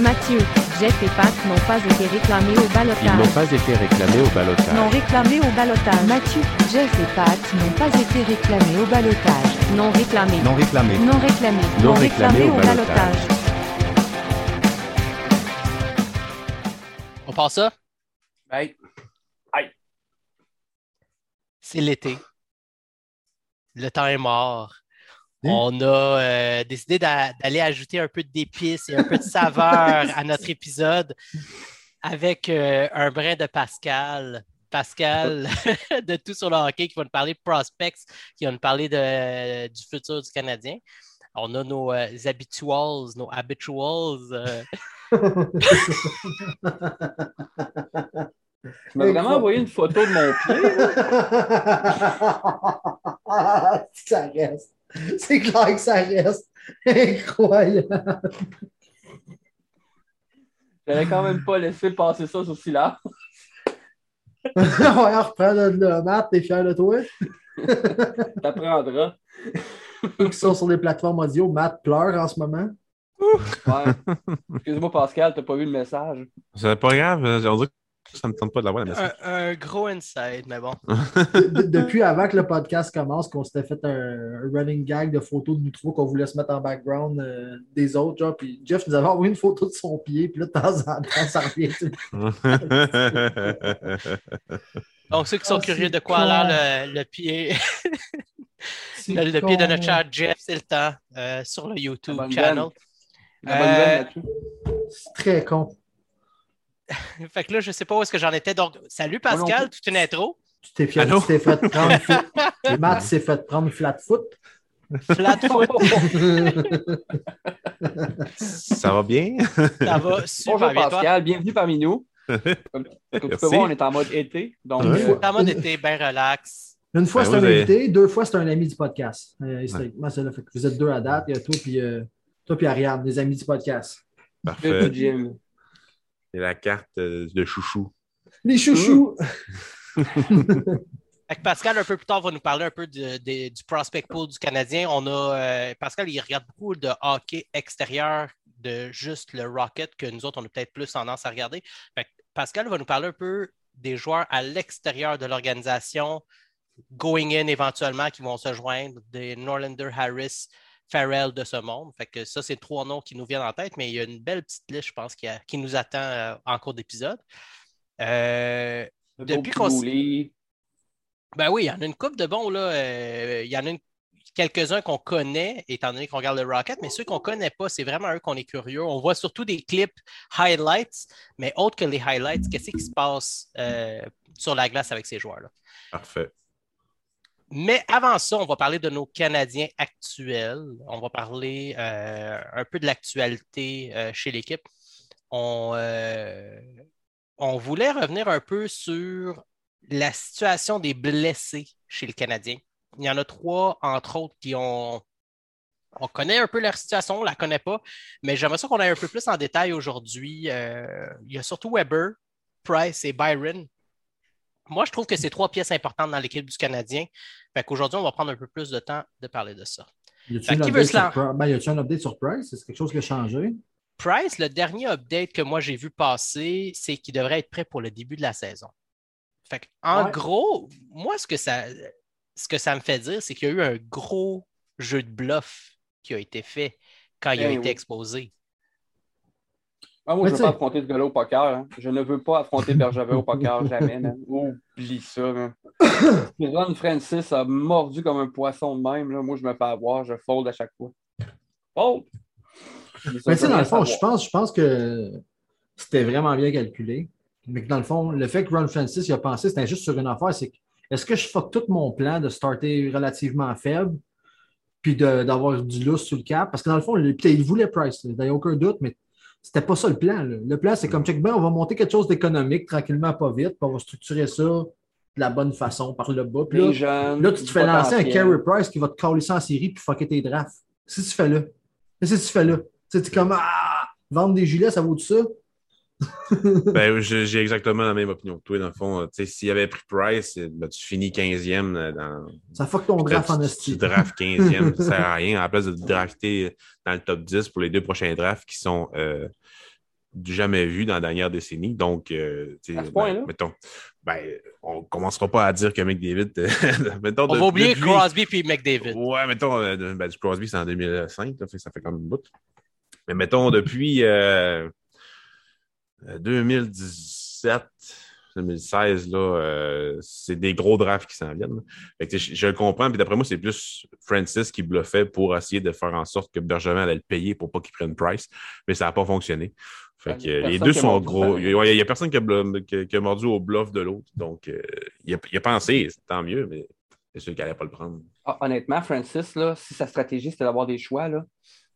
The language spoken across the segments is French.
Mathieu, Jeff et Pat n'ont pas été réclamés au Ils n'ont balotage. pas été réclamés au balotage. Non réclamés au balotage. Mathieu, Jeff et Pat n'ont pas été réclamés au balotage. Non réclamés. Non réclamé. Non réclamés. Non réclamés au balotage. On passe ça? Hey, C'est l'été. Le temps est mort. Hein? On a euh, décidé d'a- d'aller ajouter un peu d'épices et un peu de saveur à notre épisode avec euh, un brin de Pascal. Pascal de Tout sur le hockey qui va nous parler de prospects, qui va nous parler de- du futur du Canadien. On a nos euh, habituals, nos habituals. euh, tu m'as vraiment envoyé une photo de mon pied. ça reste. C'est clair que ça reste. Incroyable. J'avais quand même pas laissé passer ça sous silence. On va reprendre le Matt, t'es fier de toi? T'apprendras. Ceux qui sont sur les plateformes audio, Matt pleure en ce moment. Ouais. Excuse-moi, Pascal, t'as pas vu le message. C'est pas grave, on dirait que ça ne me tente pas de l'avoir, le message. un, un gros insight, mais bon. De- de- depuis avant que le podcast commence, qu'on s'était fait un, un running gag de photos de nous trois qu'on voulait se mettre en background euh, des autres, genre, puis Jeff nous avait envoyé une photo de son pied, puis là, de temps en temps, ça revient. Donc, ceux qui sont Ah, curieux de quoi a l'air le, le pied, le, le pied de notre cher Jeff, c'est le temps euh, sur le YouTube La channel. La Euh. C'est très con. Fait que là, je sais pas où est-ce que j'en étais. Donc, salut Pascal, toute une intro. Tu t'es t'es fait prendre. fl- Matt s'est fait prendre flat foot. Flat foot, Ça va bien? ça va super Bonjour bien. Toi, Pascal, bienvenue parmi nous. Comme, comme tu peux voir, on est en mode été. Donc, euh, ta mode était bien relax. Une fois, Ben, c'est un avez- invité, deux fois, c'est un ami du podcast. Euh, historiquement, c'est là. Fait que vous êtes deux à date. Il y a toi puis euh, toi puis Ariane, des amis du podcast. le Parfait. Et la carte euh, de chouchou. Les chouchous! Pascal, un peu plus tard, va nous parler un peu de- de- du prospect pool du Canadien. On a euh, Pascal, il regarde beaucoup de hockey extérieur de juste le Rocket que nous autres, on a peut-être plus tendance à regarder. Fait Pascal va nous parler un peu des joueurs à l'extérieur de l'organisation, going in éventuellement, qui vont se joindre, des Norlander Harris, Farrell de ce monde. Fait que ça, c'est trois noms qui nous viennent en tête, mais il y a une belle petite liste, je pense, qui, a- qui nous attend euh, en cours d'épisode. Euh, Depuis qu'on ben oui, il y en a une coupe de bons, là. euh, il y en a une- quelques-uns qu'on connaît, étant donné qu'on regarde le Rocket, mais ceux qu'on ne connaît pas, c'est vraiment eux qu'on est curieux. On voit surtout des clips highlights, mais autres que les highlights, qu'est-ce qui se passe euh, sur la glace avec ces joueurs-là? Parfait. Mais avant ça, on va parler de nos Canadiens actuels. On va parler euh, un peu de l'actualité euh, chez l'équipe. On, euh, on voulait revenir un peu sur la situation des blessés chez le Canadien. Il y en a trois, entre autres, qui ont. On connaît un peu leur situation, on ne la connaît pas, mais j'aimerais ça qu'on aille un peu plus en détail aujourd'hui. Il y a surtout Weber, Price et Byron. Moi, je trouve que c'est trois pièces importantes dans l'équipe du Canadien. Fait qu'aujourd'hui, on va prendre un peu plus de temps de parler de ça. Y un, update sur Pri- ben, un update sur Price? C'est quelque chose qui a changé? Price, le dernier update que moi j'ai vu passer, c'est qu'il devrait être prêt pour le début de la saison. Fait que, en Ouais. gros, moi, ce que ça, ce que ça me fait dire, c'est qu'il y a eu un gros jeu de bluff qui a été fait quand il a Ben été oui. exposé. Ah, moi, Mais je ne veux pas affronter ce gars-là au poker. hein. Je ne veux pas affronter Bergevin au poker, jamais. Oublie ça. Si Ron Francis a mordu comme un poisson de même. Là. Moi, je me fais avoir. Je fold à chaque fois. Fold! Mais tu sais, dans le fond, je pense, je pense que c'était vraiment bien calculé. Mais que dans le fond, le fait que Ron Francis a pensé, c'était juste sur une affaire, c'est que est-ce que je fuck tout mon plan de starter relativement faible puis de- d'avoir du lousse sur le cap? Parce que dans le fond, peut-être il voulait Price, il n'y a aucun doute, mais c'était pas ça le plan. là. Le plan, c'est comme check ben, on va monter quelque chose d'économique tranquillement, pas vite, puis on va structurer ça de la bonne façon par le bas. Puis là, jeunes. Là, tu te fais lancer un. Carey Price qui va te coller ça en série puis fucker tes drafts. Que tu fais là? Que tu fais là? Tu sais, comme Ah! Vendre des gilets, ça vaut tout ça? Ben, j'ai exactement la même opinion que toi, dans le fond. euh, Tu sais, s'il avait pris Price, euh, ben, tu finis 15e euh, dans. Ça fuck ton draft en tu, tu esti. drafts 15e, ça sert à rien. À la place de te drafter dans le top 10 pour les deux prochains drafts qui sont euh, du jamais vu dans la dernière décennie. Donc, euh, À ce ben, mettons, ben, on ne commencera pas à dire que McDavid. mettons, On de- va oublier depuis- Crosby puis McDavid. Ouais, mettons, euh, ben, du Crosby, c'est en 2005, là, fait ça fait comme une bout. Mais mettons, depuis 2017, 2016, là, euh, c'est des gros drafts qui s'en viennent. Fait que, je, je le comprends, puis d'après moi, c'est plus Francis qui bluffait pour essayer de faire en sorte que Bergevin allait le payer pour pas qu'il prenne Price, mais ça n'a pas fonctionné. Fait Ouais, que, euh, les deux sont gros. Il n'y a, personne qui a, blu- qui a- qui a mordu au bluff de l'autre. Donc, euh, il, a, il a pensé, tant mieux, mais c'est sûr qu'il n'allait pas le prendre. Ah, honnêtement, Francis, là, si sa stratégie c'était d'avoir des choix, là,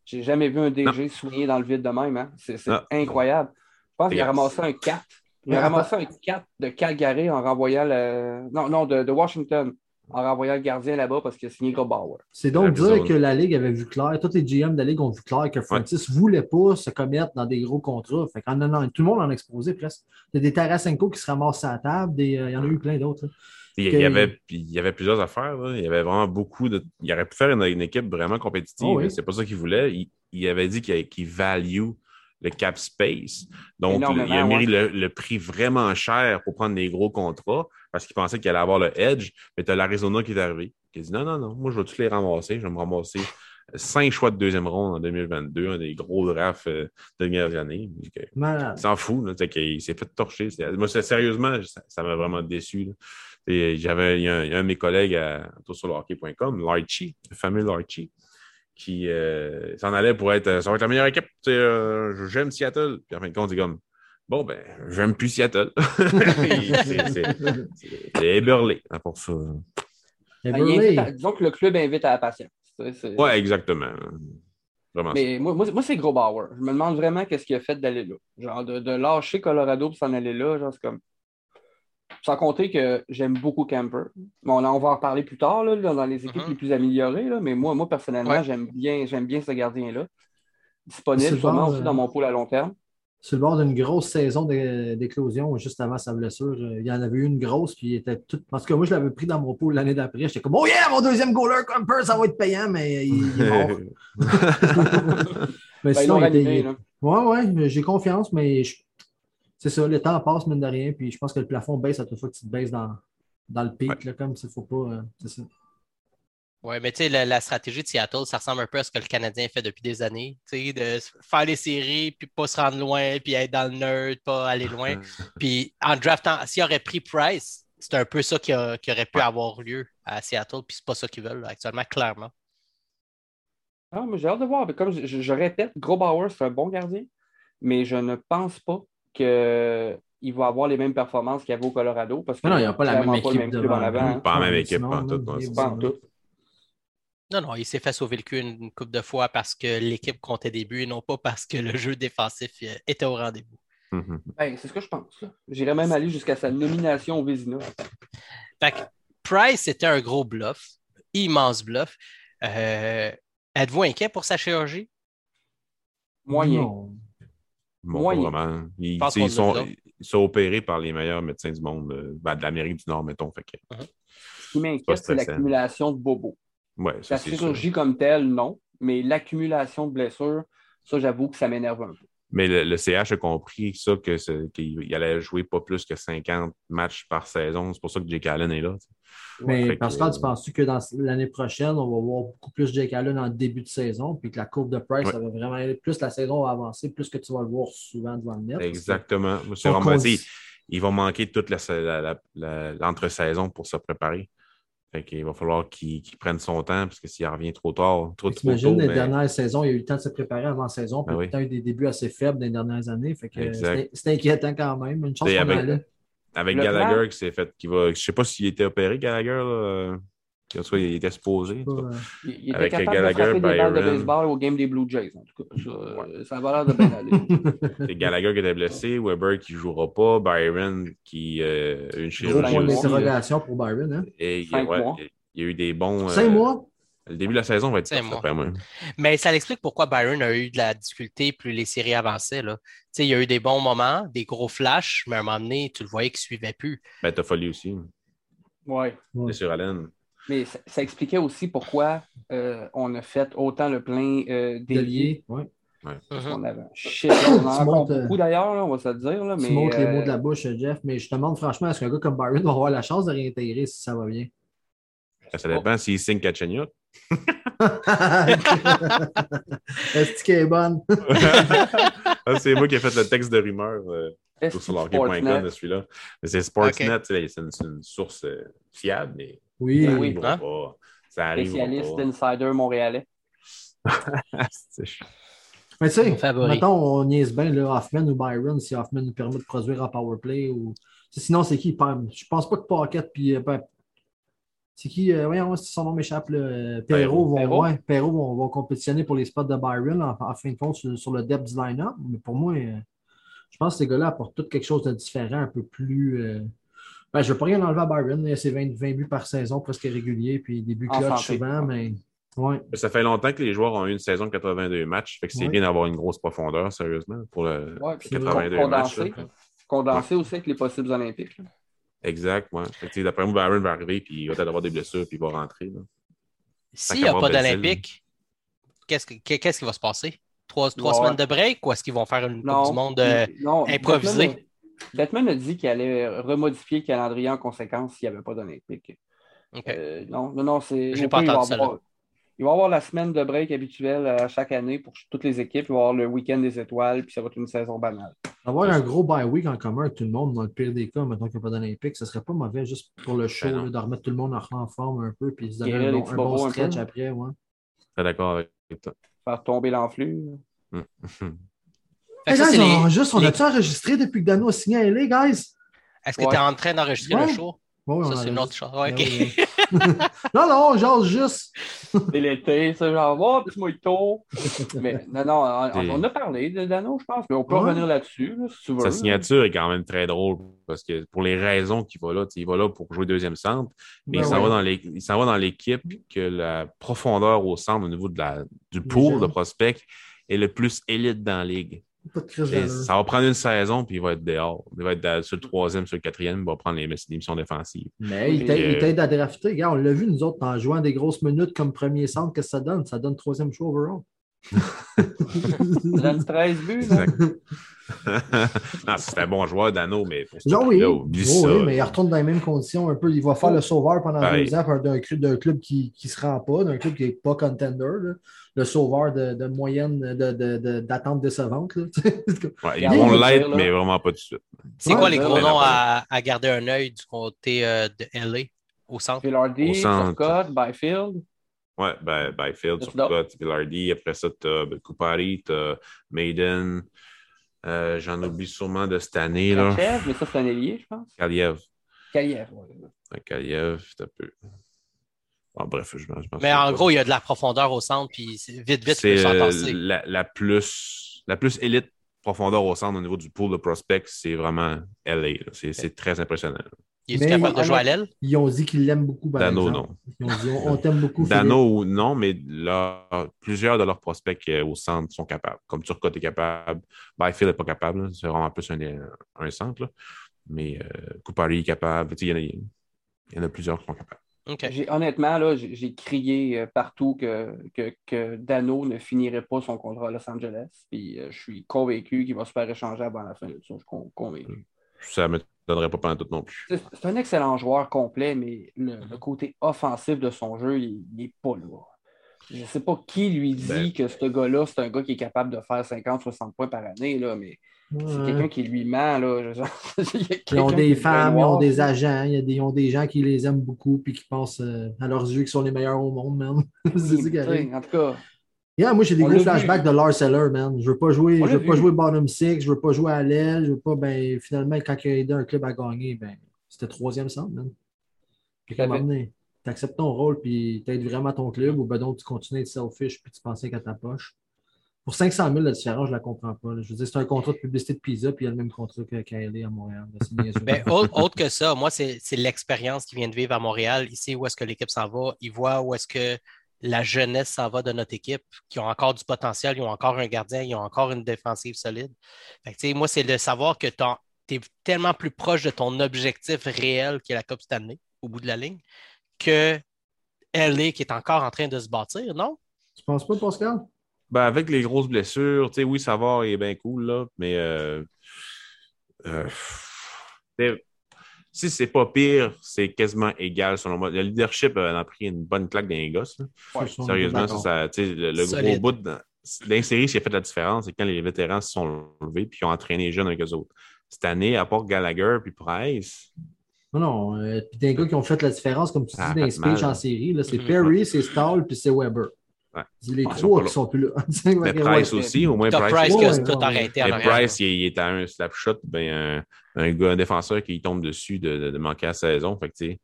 j'ai jamais vu un DG soigner dans le vide de même. hein. C'est c'est Non. incroyable. Je pense qu'il a ramassé un 4. Il a ramassé un 4 de Calgary en renvoyant le. Non, non, de, de Washington en renvoyant le gardien là-bas parce qu'il a signé Grobauer. C'est donc dire que la Ligue avait vu clair, tous les GM de la Ligue ont vu clair que Francis ne voulait pas se commettre dans des gros contrats. Fait qu'en en- en- tout le monde en a exposé presque. Il y a des Tarasenko qui se ramassent à la table, des, euh, il y en a eu plein d'autres. là. Il y, Que- avait, il y avait plusieurs affaires. là. Il y avait vraiment beaucoup de. Il aurait pu faire une, une équipe vraiment compétitive. Oh oui. C'est pas ça qu'il voulait. Il, il avait dit qu'il qu'il value le cap space. Donc, il a mis ouais. le, le prix vraiment cher pour prendre des gros contrats parce qu'il pensait qu'il allait avoir le edge. Mais tu as l'Arizona qui est arrivé. Qui a dit non, non, non, moi, je vais tous les ramasser. Je vais me ramasser cinq choix de deuxième ronde en 2022, un des gros drafts euh, de dernières années. Il il s'en fout. Là, qu'il s'est fait torcher. Moi, sérieusement, ça m'a vraiment déçu. J'avais il y a un, il un de mes collègues à hockey.com, Larchie, le fameux Larchie, qui euh, s'en allait pour être ça va être la meilleure équipe. Euh, J'aime Seattle. Puis en fin de compte, c'est comme Bon, ben, j'aime plus Seattle. c'est éberlé hein, pour ça. À- disons que le club invite à la patience. Ouais, exactement. Vraiment. Mais moi, moi, moi, c'est Grobauer. Je me demande vraiment qu'est-ce qu'il a fait d'aller là. Genre, de, de lâcher Colorado pour s'en aller là. Genre, c'est comme. Sans compter que j'aime beaucoup Camper. Bon, là, on va en reparler plus tard, là, dans les équipes Mhm. les plus améliorées. Là, mais moi, moi personnellement, Ouais. j'aime bien, j'aime bien ce gardien-là. Disponible le sûrement bord, aussi dans mon pool à long terme. sur le bord d'une grosse saison d'é- d'éclosion juste avant sa blessure. euh, Il y en avait eu une grosse, puis il était tout. Tout cas, moi, je l'avais pris dans mon pool l'année d'après. J'étais comme, oh yeah, mon deuxième goaler, Camper, ça va être payant, mais il, il est mort. mais Ben, sinon, il était-. Ouais, ouais, j'ai confiance, mais je- c'est ça, le temps passe, mine de rien, puis je pense que le plafond baisse à toute fois que tu te baisses dans, dans le pic, Ouais. là, comme s'il faut pas. euh, c'est ça. Oui, mais tu sais, la, la stratégie de Seattle, ça ressemble un peu à ce que le Canadien fait depuis des années. Tu sais, de faire les séries, puis pas se rendre loin, puis être dans le nerd, pas aller loin. Puis en draftant, s'il aurait pris Price, c'est un peu ça qui, a- qui aurait pu Ouais. avoir lieu à Seattle, puis c'est pas ça qu'ils veulent là, actuellement, clairement. Ah, mais j'ai hâte de voir. Mais Comme je, je- je répète, Grobauer, c'est un bon gardien, mais je ne pense pas qu'il va avoir les mêmes performances qu'il y avait au Colorado. Parce que non, il n'y a pas la même pas équipe même devant en avant. hein. Pas la même équipe, sinon, pas en tout, Pas en. Non, non, il s'est fait sauver le cul une couple de fois parce que l'équipe comptait des buts et non pas parce que le jeu défensif euh, était au rendez-vous. Mhm. Ben, c'est ce que je pense. J'irais même aller jusqu'à sa nomination au Vézina. Fait que Price, c'était un gros bluff, immense bluff. Euh, Êtes-vous inquiet pour sa chirurgie? Moyen. Non. Moyen. vraiment. Ils, sont, ils opérés par les meilleurs médecins du monde, euh, ben, de l'Amérique du Nord, mettons. Fait que, Ce qui m'inquiète, c'est l'accumulation de bobos. ouais, ça, La sûr. chirurgie comme telle, non. Mais l'accumulation de blessures, ça, j'avoue que ça m'énerve un peu. Mais le, le CH a compris ça, qu'il il allait jouer pas plus que 50 matchs par saison. C'est pour ça que Jake Allen est là. Mais Fait que- Pascal, tu penses-tu que dans l'année prochaine, on va voir beaucoup plus Jake Allen en début de saison, puis que la courbe de Price, Ouais. ça va vraiment aller. Plus la saison va avancer, plus que tu vas le voir souvent devant le net. Exactement. Tu sais, il va manquer toute l'entre-saison pour se préparer. Fait qu'il va falloir qu'il prenne son temps, parce que s'il revient trop tard, trop, trop tôt, les ben, dernières saisons, il y a eu le temps de se préparer avant la saison, puis Ben il y a oui. peut-être eu des débuts assez faibles dans les dernières années. Fait que c'était- inquiétant quand même. Une chance qu'on avec- allait. Avec Le Gallagher plan- qui s'est fait, qui va, je sais pas s'il était opéré, Gallagher, là. euh, En tout cas, il était supposé. euh, Il, il était Avec capable Gallagher, de frapper des balles de Byron. baseball au game des Blue Jays, en tout cas. Ça, euh, ça va l'air de bien aller. C'est Gallagher qui était blessé, Weber qui ne jouera pas, Byron qui euh, a une Gros chirurgie point mois. aussi. d'interrogation pour Byron. Hein? Et il, Cinq ouais, mois. il y a eu des bons. Cinq euh, mois? Le début de la saison va être tough, mois. d'après moi. Mais ça explique pourquoi Byron a eu de la difficulté plus les séries avançaient. Là. Tu sais, Il y a eu des bons moments, des gros flashs, mais à un moment donné, tu le voyais qu'il ne suivait plus. Ben, t'as fallu aussi. Ouais. C'est sur Allen. Mais ça, ça expliquait aussi pourquoi euh, on a fait autant le plein euh, Délié. délié. Ouais. Mhm. On avait un shit, on en montes, euh, beaucoup d'ailleurs, on va se le dire. Là, mais, Tu montes les euh, mots de la bouche, Jeff, mais je te demande franchement, est-ce qu'un gars comme Byron va avoir la chance de réintégrer si ça va bien? Ça dépend s'il signe Kachaniot. Est-ce qu'elle est bonne? Ah, c'est moi qui ai fait le texte de rumeur euh, sur Sportsnet- de celui-là. Mais c'est Sportsnet, c'est une, source euh, fiable, mais Oui. ça oui, hein? pas. Ça arrivera spécialiste pas. insider montréalais. C'est- Mais tu sais, mettons, on niaise bien là, Hoffman ou Byron si Hoffman nous permet de produire en powerplay. Ou... Sinon, c'est qui? Je pense pas que Pocket puis. Ben, c'est qui? euh, voyons, si son nom m'échappe. euh, Perrault vont, Perrault. ouais, Perrault vont, vont compétitionner pour les spots de Byron en, en fin de compte sur, sur le depth du line-up. Mais pour moi, euh, je pense que ces gars-là apportent tout quelque chose de différent, un peu plus. euh, Ben, je ne veux pas rien enlever à Byron. Il a ses 20, 20 buts par saison, presque réguliers, puis des buts clutch souvent, mais. Ouais. Ça fait longtemps que les joueurs ont eu une saison de 82 matchs. Fait que c'est Ouais. bien d'avoir une grosse profondeur, sérieusement, pour le Ouais, puis 82 matchs. condensé aussi avec les possibles olympiques. Exact, ouais. D'après moi, Byron va arriver, puis il va peut-être avoir des blessures, puis il va rentrer. là. S'il n'y a pas d'Olympique, qu'est-ce que- qu'est-ce qui va se passer? Trois, trois Ouais. semaines de break ou est-ce qu'ils vont faire une Non, Coupe du Monde euh, non, improvisée? Bettman a- dit qu'il allait remodifier le calendrier en conséquence s'il n'y avait pas d'Olympique. Euh, non, non, non, c'est. J'ai pas entendu ça, avoir- Il va y avoir la semaine de break habituelle à chaque année pour toutes les équipes. Il va y avoir le week-end des étoiles, puis ça va être une saison banale. Avoir un gros bye week en commun avec tout le monde, dans le pire des cas, maintenant qu'il n'y a pas d'Olympique, ce serait pas mauvais juste pour le show, Ben là, de remettre tout le monde en, forme un peu, puis se donner un, les bon, un bon bobos un stretch après. Ouais. T'es d'accord avec toi? Faire tomber l'enflux. Hum. Hey, guys, on, les- juste, on les- a-tu enregistré depuis que Dano a signé à LA, guys? Est-ce que tu es en train d'enregistrer Ouais. le show? Ouais, Ça, c'est une autre chose. Ouais, Non, non, genre juste. C'est l'été, ça, genre, oh, petit mojito. Mais non, non, on, C'est- on a parlé de Dano, je pense, mais on peut Ouais. revenir là-dessus, là, si tu veux. Sa signature est quand même très drôle parce que pour les raisons qu'il va là, il va là pour jouer deuxième centre, mais Ben il s'en ouais. va dans les- il s'en va dans l'équipe que la profondeur au centre au niveau de la, du pool de prospects est le plus élite dans la ligue. Pas de crise Et d'allure. ça va prendre une saison, puis il va être dehors. Il va être sur le troisième, sur le quatrième, il va prendre les, les missions défensives. Mais il t'aide il euh, à drafter. Regarde, on l'a vu, nous autres, en jouant des grosses minutes comme premier centre, qu'est-ce que ça donne? Ça donne troisième choix overall. Il donne 13 buts, là. Non, c'est un bon joueur, Dano, mais pour ce Genre, oui. là oublie Oh, ça. oui, mais il retourne dans les mêmes conditions un peu. Il va faire le sauveur pendant Pareil. deux ans par- d'un club, d'un club qui ne se rend pas, d'un club qui n'est pas contender. là. Le sauveur de, de moyenne de- de- de- d'attente décevante. là. Ouais, ils vont l'être, mais vraiment pas tout de suite. C'est Ouais, quoi les ben, gros ben, noms ben, à, à garder un œil du côté euh, de LA au centre? Villardy. Turcotte, Byfield. Ouais, by, Byfield, Turcotte, Villardy. Après ça, tu as Kupari, tu as Maiden. Euh, J'en oublie sûrement de cette année. là. Mais ça, c'est un ailier, je pense. Kaliev. Kaliev. Ouais, Kaliev, c'est un peu. Bon, bref, je, je Mais en pas. gros, il y a de la profondeur au centre, puis vite, vite, c'est euh, passer. la, la plus, la plus élite profondeur au centre au niveau du pool de prospects, c'est vraiment LA. c'est très impressionnant. Il est Mais capable de jouer à l'aile? Ils ont dit qu'ils l'aiment beaucoup. par Dano, exemple. non. Ils ont dit on, on t'aime beaucoup. Dano, non, mais leur- plusieurs de leurs prospects euh, au centre sont capables. Comme Turcotte est capable, Byfield n'est pas capable. C'est vraiment plus un, un centre. là. Mais euh, Kupari est capable. Il y, en a- il y en a plusieurs qui sont capables. Honnêtement, là, j'ai crié euh, partout que, que, que Dano ne finirait pas son contrat à Los Angeles. Puis euh, je suis convaincu qu'il va se faire échanger avant la fin de ça. Je suis con- convaincu. Ça me donnerait pas pendant tout non plus. C'est un excellent joueur complet, mais le, le côté offensif de son jeu, il n'est pas là. Je ne sais pas qui lui dit Ben- que ce gars-là, c'est un gars qui est capable de faire 50-60 points par année, là, mais c'est quelqu'un qui lui ment. Là, je- il y a Ils ont des femmes, ils ont des agents, il y a des, ils ont des gens qui les aiment beaucoup puis qui pensent euh, à leurs yeux qu'ils sont les meilleurs au monde, arrive. En tout cas, Yeah, moi, j'ai des On gros l'a flashbacks de Lars Eller, man. Je veux pas jouer, On je veux pas vu. jouer bottom six, je veux pas jouer à l'aile, je veux pas, ben, finalement, quand il a aidé un club à gagner, ben, c'était troisième centre, man. Puis donné, t'acceptes ton rôle puis t'aides vraiment ton club ou ben donc tu continues à être selfish puis tu pensais qu'à ta poche. Pour 500 000, la différence, je la comprends pas. là. Je veux dire, c'est un contrat de publicité de pizza puis il y a le même contrat que KLA à Montréal. Ben, autre, autre que ça, moi, c'est l'expérience qui vient de vivre à Montréal. Il sait où est-ce que l'équipe s'en va? Il voit où est-ce que la jeunesse s'en va de notre équipe, qui ont encore du potentiel, ils ont encore un gardien, ils ont encore une défensive solide. Fait que, moi, c'est de savoir que tu es tellement plus proche de ton objectif réel qui est la Coupe Stanley, au bout de la ligne, que LA qui est encore en train de se bâtir, non? Tu penses pas, Pascal? Ben, avec les grosses blessures, tu sais, oui, Savard est bien cool, là, mais euh, euh, si c'est pas pire, c'est quasiment égal selon moi. Le leadership euh, en a pris une bonne claque dans les gosses. Ouais. Sérieusement, ça, ça, le, le gros bout ce qui a fait la différence, c'est quand les vétérans se sont levés puis ont entraîné les jeunes avec eux autres. Cette année, à part Gallagher puis Price, Non, non. euh, puis des gars qui ont fait la différence, comme tu dis, dans les speeches en série, là, c'est Mhm. Perry, c'est Stahl, puis c'est Weber. Ouais. C'est les trois qui sont plus là. Mais Price ouais. aussi, au moins Price. Price qui a tout arrêté Mais. Price, il, est à un slap shot, ben, un, un gars, un défenseur qui tombe dessus de, de- de manquer la saison. Fait que, c'est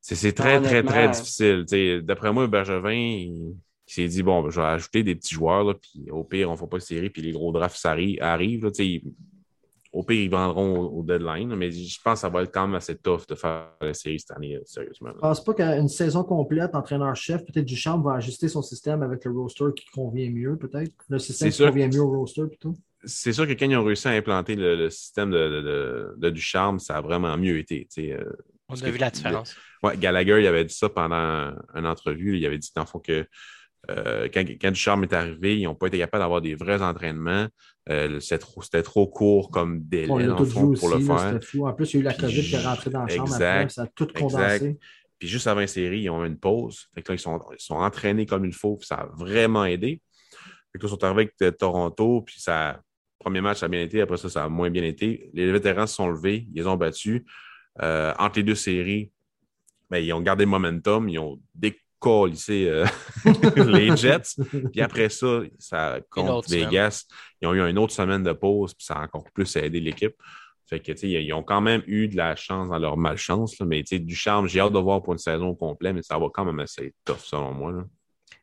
c'est très, très, très difficile. D'après moi, Bergevin, il, il s'est dit bon, ben, je vais ajouter des petits joueurs, là, puis au pire, on ne fait pas de série, puis les gros drafts arri- arrivent. là, tu sais, ils- au pire, ils vendront au, au deadline, mais je pense que ça va être quand même assez tough de faire la série cette année, euh, sérieusement. Je pense pas qu'une saison complète, entraîneur-chef, peut-être Duchamp va ajuster son système avec le roster qui convient mieux, peut-être. Le système qui sûr. convient mieux au roster, plutôt. C'est sûr que quand ils ont réussi à implanter le, le système de, de, de, de Ducharme, ça a vraiment mieux été. euh, On a que- vu la différence. Ouais, Gallagher, il avait dit ça pendant une entrevue. Il avait dit, dans le fond, que euh, quand, quand Ducharme est arrivé, ils n'ont pas été capables d'avoir des vrais entraînements. Euh, c'était trop, c'était trop court comme délai, On a dans tout le fond, vu pour aussi. le faire. Fou. En plus, il y a eu la Puis COVID qui est rentrée dans la chambre exact, après, ça a tout exact. condensé. Puis juste avant la série, ils ont eu une pause. Fait que là, ils sont, ils sont entraînés comme il faut, puis ça a vraiment aidé. Fait que là, ils sont arrivés avec euh, Toronto, puis ça, premier match, ça a bien été. Après ça, ça a moins bien été. Les vétérans se sont levés, ils les ont battus. Euh, entre les deux séries, ben, ils ont gardé le momentum, ils ont décollissé euh, les Jets. Puis après ça, ça contre Vegas, ils ont eu une autre semaine de pause, puis ça a encore plus aidé l'équipe. Fait que, tu sais, ils ont quand même eu de la chance dans leur malchance, là, mais tu sais, du charme, j'ai hâte de voir pour une saison complète, mais ça va quand même assez tough, selon moi. là.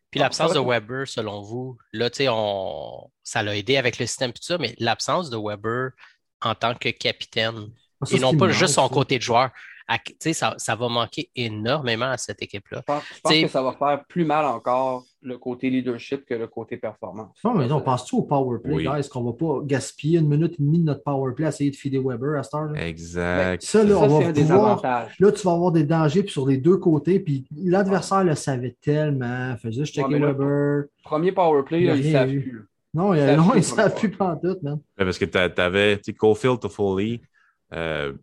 Puis l'absence de Weber, selon vous, là, tu sais, on... ça l'a aidé avec le système et tout ça, mais l'absence de Weber en tant que capitaine, Ah, Ça, et non pas juste son ça. côté de joueur, à- tu sais, ça, ça va manquer énormément à cette équipe-là. Je pense, je pense T'sais- que ça va faire plus mal encore le côté leadership que le côté performance. Non, mais non, penses-tu au power play, Oui. guys, qu'on va pas gaspiller une minute et demie de notre power play à essayer de feeder Weber à cette là? Exact. Ça, là, Ça, on va pouvoir. avantages. Là, tu vas avoir des dangers puis sur les deux côtés. Puis l'adversaire le savait tellement. Faisait juste checker Ouais, Weber. Premier power play, Il rien savent plus. Non, il, Ça a, non, joue il pas savent plus pantoute, man. Ouais, Parce que tu avais Cofield, Toffoli, euh,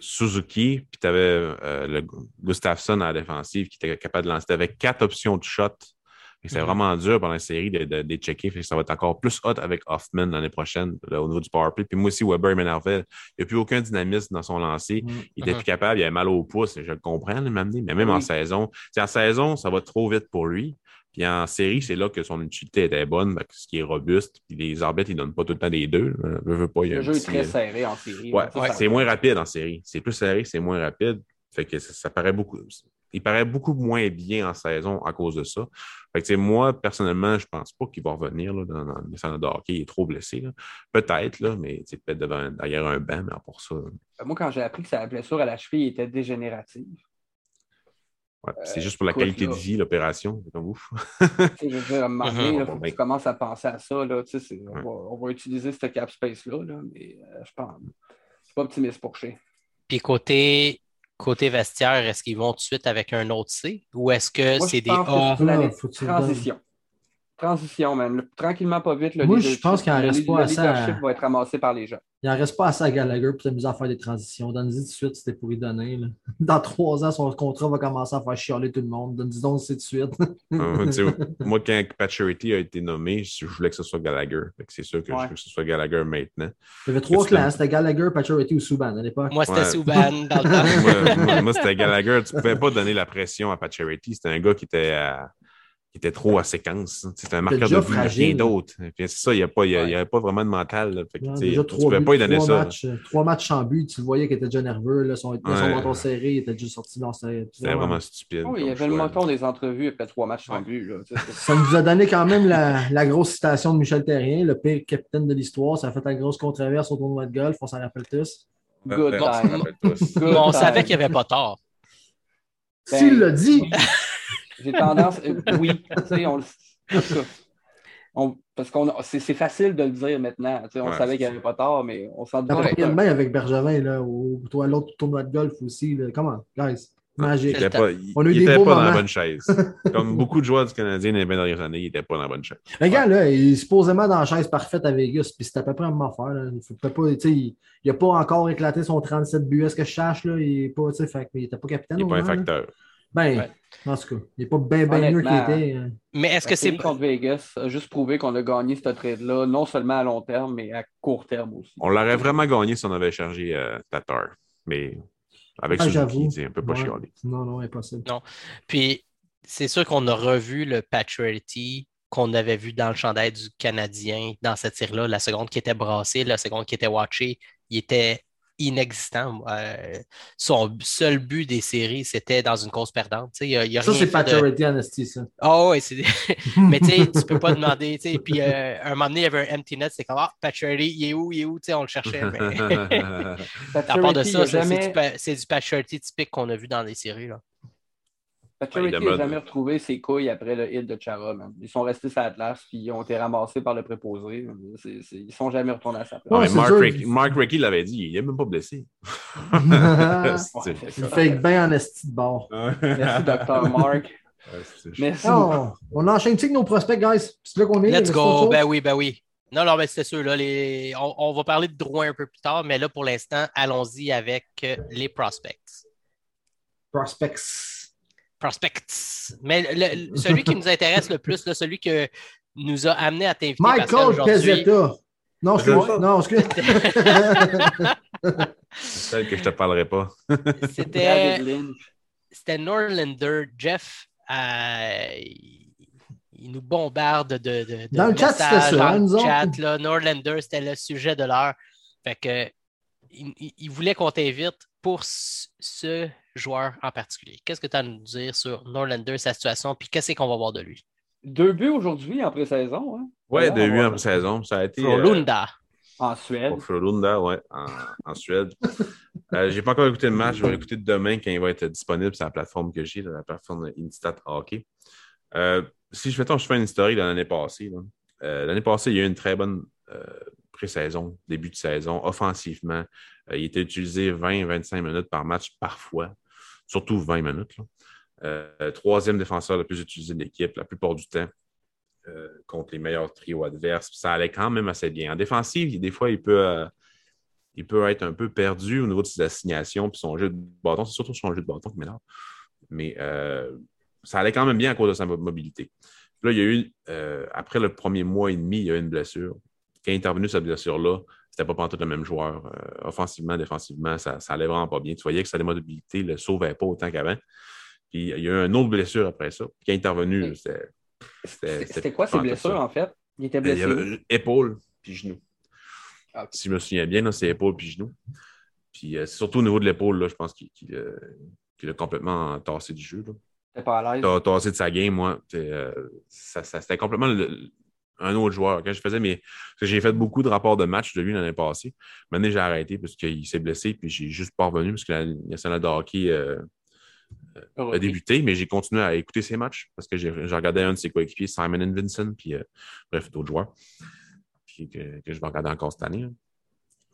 Suzuki, puis tu avais le Gustafsson à la défensive qui était capable de lancer. Tu avais quatre options de shot. C'est Mhm. vraiment dur pendant la série de, de, de les checker. Ça va être encore plus hot avec Hoffman l'année prochaine là, au niveau du powerplay. Puis moi aussi, Weber il m'énervait. Il n'y a plus aucun dynamisme dans son lancer. Mm. Il était Mhm. plus capable, il avait mal au pouce, je le comprends, m'amener, mais même en saison. En saison, ça va trop vite pour lui. Puis en série, c'est là que son utilité était bonne, parce qu'il est robuste. Puis les arbitres, ils ne donnent pas tout le temps les deux. Pas, il y a Le un jeu est très euh, serré en série. Ouais, c'est moins rapide en série. C'est plus serré, c'est moins rapide. Fait que ça, ça paraît beaucoup. Il paraît beaucoup moins bien en saison à cause de ça. Fait que, moi, personnellement, je pense pas qu'il va revenir là, dans, dans le centre de hockey. Il est trop blessé. Peut-être, là, mais peut-être derrière un banc, mais part ça. Moi, quand j'ai appris que sa blessure à la cheville était dégénérative, c'est juste pour la écoute, qualité là. de vie, l'opération. C'est comme ouf. je veux dire, à un moment donné, il faut que Ouais. tu commences à penser à ça. Là, c'est- on, va, on va utiliser ce cap space-là, là, mais euh, je pense. Je suis pas optimiste pour chez. Puis côté, côté vestiaire, est-ce qu'ils vont tout de suite avec un autre C ou est-ce que c'est des A? c'est Ah, transition. Transition, man. Le- tranquillement, pas vite. Le Moi, je pense qu'il en reste pas le assez à- va être ramassé par les gens. Il n'en reste pas assez à Gallagher pour s'amuser à faire des transitions. Donne-y tout de suite, c'était pour y donner. là. Dans trois ans, son contrat va commencer à faire chialer tout le monde. Donne-y donc c'est tout de suite. Euh, moi, quand Patcherity a été nommé, je voulais que ce soit Gallagher. C'est sûr que Ouais. je veux que ce soit Gallagher maintenant. Il y avait trois classes. C'était Gallagher, Pacioretty ou Subban à l'époque. Moi, c'était Ouais. Souban dans le temps. moi, moi- moi, c'était Gallagher. Tu ne pouvais pas donner la pression à Patcherity. C'était un gars qui était, à- qui était trop à séquence. C'était un marqueur de but, rien d'autre. Puis C'est ça, il n'y Ouais. avait pas vraiment de mental. là. Fait que, Ouais, tu déjà ne pouvais buts, pas lui donner trois ça. Matchs, euh, trois matchs sans but, tu le voyais qu'il était déjà nerveux. Là, son, Ouais. menton serré, il était déjà sorti dans sa. C'était vraiment stupide. Oh, il y avait le menton des entrevues après trois matchs sans Ouais. but. Là, sais, c'est- Ça nous a donné quand même la, la grosse citation de Michel Terrien, le pire capitaine de l'histoire. Ça a fait la grosse controverse au tournoi de golf, on s'en rappelle tous. Good on time. se rappelle tous. Good on time. savait qu'il n'y avait pas tort. Ben, S'il l'a dit, J'ai tendance. euh, oui, tu sais, on on- parce qu'on a- c'est c'est facile de le dire maintenant. tu sais, on Ouais, savait qu'il n'y avait pas tort, mais on s'en on a doutait main avec Bergevin, là, ou toi, l'autre tournoi de golf aussi. Là. Comment, guys? Magique. Il était pas, il, On a eu il des était beaux pas dans la bonne chaise. Comme beaucoup de joueurs du Canadien les 20 dernières années, il n'était pas dans la bonne chaise. Le gars, là, il est supposément dans la chaise parfaite à Vegas, puis c'est à peu près la même affaire. Là. Il n'a pas, tu sais, il, il a pas encore éclaté son 37 buts. Est-ce que je cherche, là? Il est pas, fait il était pas capitaine. Il n'est au pas un là. Ben, Ouais. en tout cas, il n'est pas bien bien mieux qu'il était. euh. Mais est-ce que c'est. contre Vegas a juste prouvé qu'on a gagné ce trade-là, non seulement à long terme, mais à court terme aussi. On l'aurait vraiment gagné si on avait chargé euh, Tatar. Mais avec Ah, Suzuki, sais, un peu pas Ouais. chialer. Non, non, impossible. Non. Puis c'est sûr qu'on a revu le Paturity qu'on avait vu dans le chandail du Canadien dans cette série-là. La seconde qui était brassée, la seconde qui était watchée, il était inexistant. Euh, son seul but des séries, c'était dans une course perdante. Il a- il a Ça, c'est fait de- Paturity Honesty, ça. Ah ouais, c'est... mais tu sais, tu peux pas demander. tu sais, Puis euh, un moment donné, il y avait un empty net, c'est comme Ah, Paturity, il est où, il est où? Tu sais, on le cherchait. Mais... à part de Paturity, ça, c'est, du, pa- du Paturity typique qu'on a vu dans les séries. Là. Paturity il n'a jamais retrouvé ses couilles après le hit de Chara. man. Ils sont restés sur la place, puis ils ont été ramassés par le préposé. Ils sont jamais retournés à sa place. Non, mais Mark, sûr. Rick- Mark Rickey l'avait dit, il n'est même pas blessé. Il fait bien en esti de bord. Merci, Dr. Mark. Merci. On enchaîne-tu avec nos prospects, guys? C'est là qu'on est. Let's go. Ben oui, ben oui. Non, non, mais c'est sûr. Là, les... on, on va parler de Drouin un peu plus tard, mais là, pour l'instant, allons-y avec les prospects. Prospects. Prospects. Mais le- le- celui qui nous intéresse le plus, là, celui que nous a amené à t'inviter Michael aujourd'hui. Pezzetta. Non, excuse. Ouais. Non, excuse. C'est celle que je te parlerai pas. C'était Norlander. Jeff, euh, il, nous bombarde de, de, de Dans le chat, c'était ça, dans hein, le nous autres? chat, là. Norlander, c'était le sujet de l'heure. Fait que il, voulait qu'on t'invite pour ce joueur en particulier. Qu'est-ce que tu as à nous dire sur Norlander, sa situation, puis qu'est-ce qu'on va voir de lui? Deux buts aujourd'hui en pré-saison. Hein? Ouais, Voilà, de on 8 va- en saison. Ça a été. euh, Frolunda. En Suède. Pour Frölunda, ouais, en, en Suède. Euh, j'ai pas encore écouté le match. Je vais l'écouter demain quand il va être disponible sur la plateforme que j'ai, la plateforme Instat Hockey. Euh, si je fais, je fais une historique de l'année passée. là. Euh, l'année passée, il y a eu une très bonne euh, pré-saison, début de saison, offensivement. Euh, il était utilisé 20-25 minutes par match parfois, surtout 20 minutes. Euh, troisième défenseur le plus utilisé de l'équipe la plupart du temps euh, contre les meilleurs trios adverses. Ça allait quand même assez bien. En défensive, des fois, il peut, euh, il peut être un peu perdu au niveau de ses assignations puis son jeu de bâton. C'est surtout son jeu de bâton qui m'énerve. Mais ça allait quand même bien à cause de sa mo- mobilité. Puis là, il y a eu, après le premier mois et demi, il y a eu une blessure. Quand est intervenu cette blessure-là, c'était pas pantoute le même joueur. Euh, offensivement, défensivement, ça, ça allait vraiment pas bien. Tu voyais que sa mobilité ne le sauvait pas autant qu'avant. Puis il y a eu une autre blessure après ça. Puis quand il est Oui. c'était. C'était quoi ces pantoute blessures, ça. en fait? Il était Il blessé. y avait épaule puis genou. Ah. Si je me souviens bien, c'est épaule puis genou. Puis euh, c'est surtout au niveau de l'épaule, là, je pense qu'il euh, qu'il a complètement tassé du jeu. C'était pas à l'aise? T'as tassé de sa game, moi. t'es, euh, ça, ça- c'était complètement le- un autre joueur. Quand je faisais mes. j'ai fait beaucoup de rapports de match de lui l'année passée. Maintenant, j'ai arrêté parce qu'il s'est blessé, puis j'ai juste pas revenu parce que la nationale de hockey euh, a débuté, mais j'ai continué à écouter ses matchs parce que j'ai regardé un de ses coéquipiers, Simon and Vincent, puis euh, bref, d'autres joueurs, puis que, que je vais regarder encore cette année. là.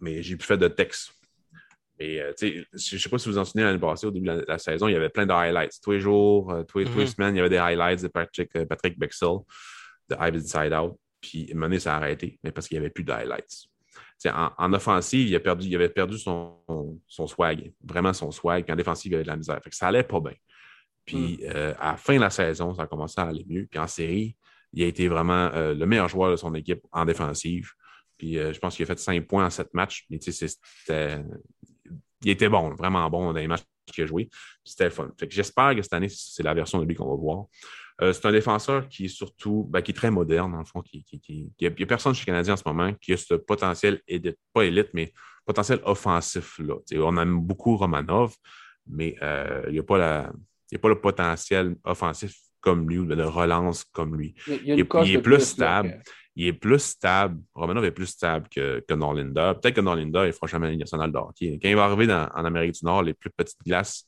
Mais j'ai plus fait de texte. Mais euh, tu sais, je ne sais pas si vous vous en souvenez l'année passée, au début de la, la saison, il y avait plein de highlights. Tous les jours, tous, les, tous les Mhm. semaines, il y avait des highlights de Patrick, Patrick Bexel, de Ive Inside Out. Puis, à un moment donné, ça a arrêté, mais parce qu'il n'y avait plus de highlights. En, en offensive, il, a perdu, il avait perdu son, son swag, vraiment son swag. Puis en défensive, il avait de la misère. Fait que ça allait pas bien. Puis euh, à la fin de la saison, ça a commencé à aller mieux. Puis en série, il a été vraiment euh, le meilleur joueur de son équipe en défensive. Puis euh, je pense qu'il a fait 5 points en 7 matchs. Mais tu sais, c'était. Il était bon, vraiment bon dans les matchs qu'il a joué. C'était le fun. Fait que j'espère que cette année, c'est la version de lui qu'on va voir. Euh, c'est un défenseur qui est surtout, ben, qui est très moderne, dans le fond. Qui, qui, qui- il n'y a personne chez les Canadiens en ce moment qui a ce potentiel, élite, pas élite, mais potentiel offensif-là. Tu sais, on aime beaucoup Romanov, mais euh, il n'y a, pas la- il y a pas le potentiel offensif comme lui ou de relance comme lui. Il, il est- il est plus là, stable. que- Il est plus stable. Romanov est plus stable que, que Norlinda. Peut-être que Norlinda, la Ligue nationale de hockey. Quand il va arriver dans- en Amérique du Nord, les plus petites glaces,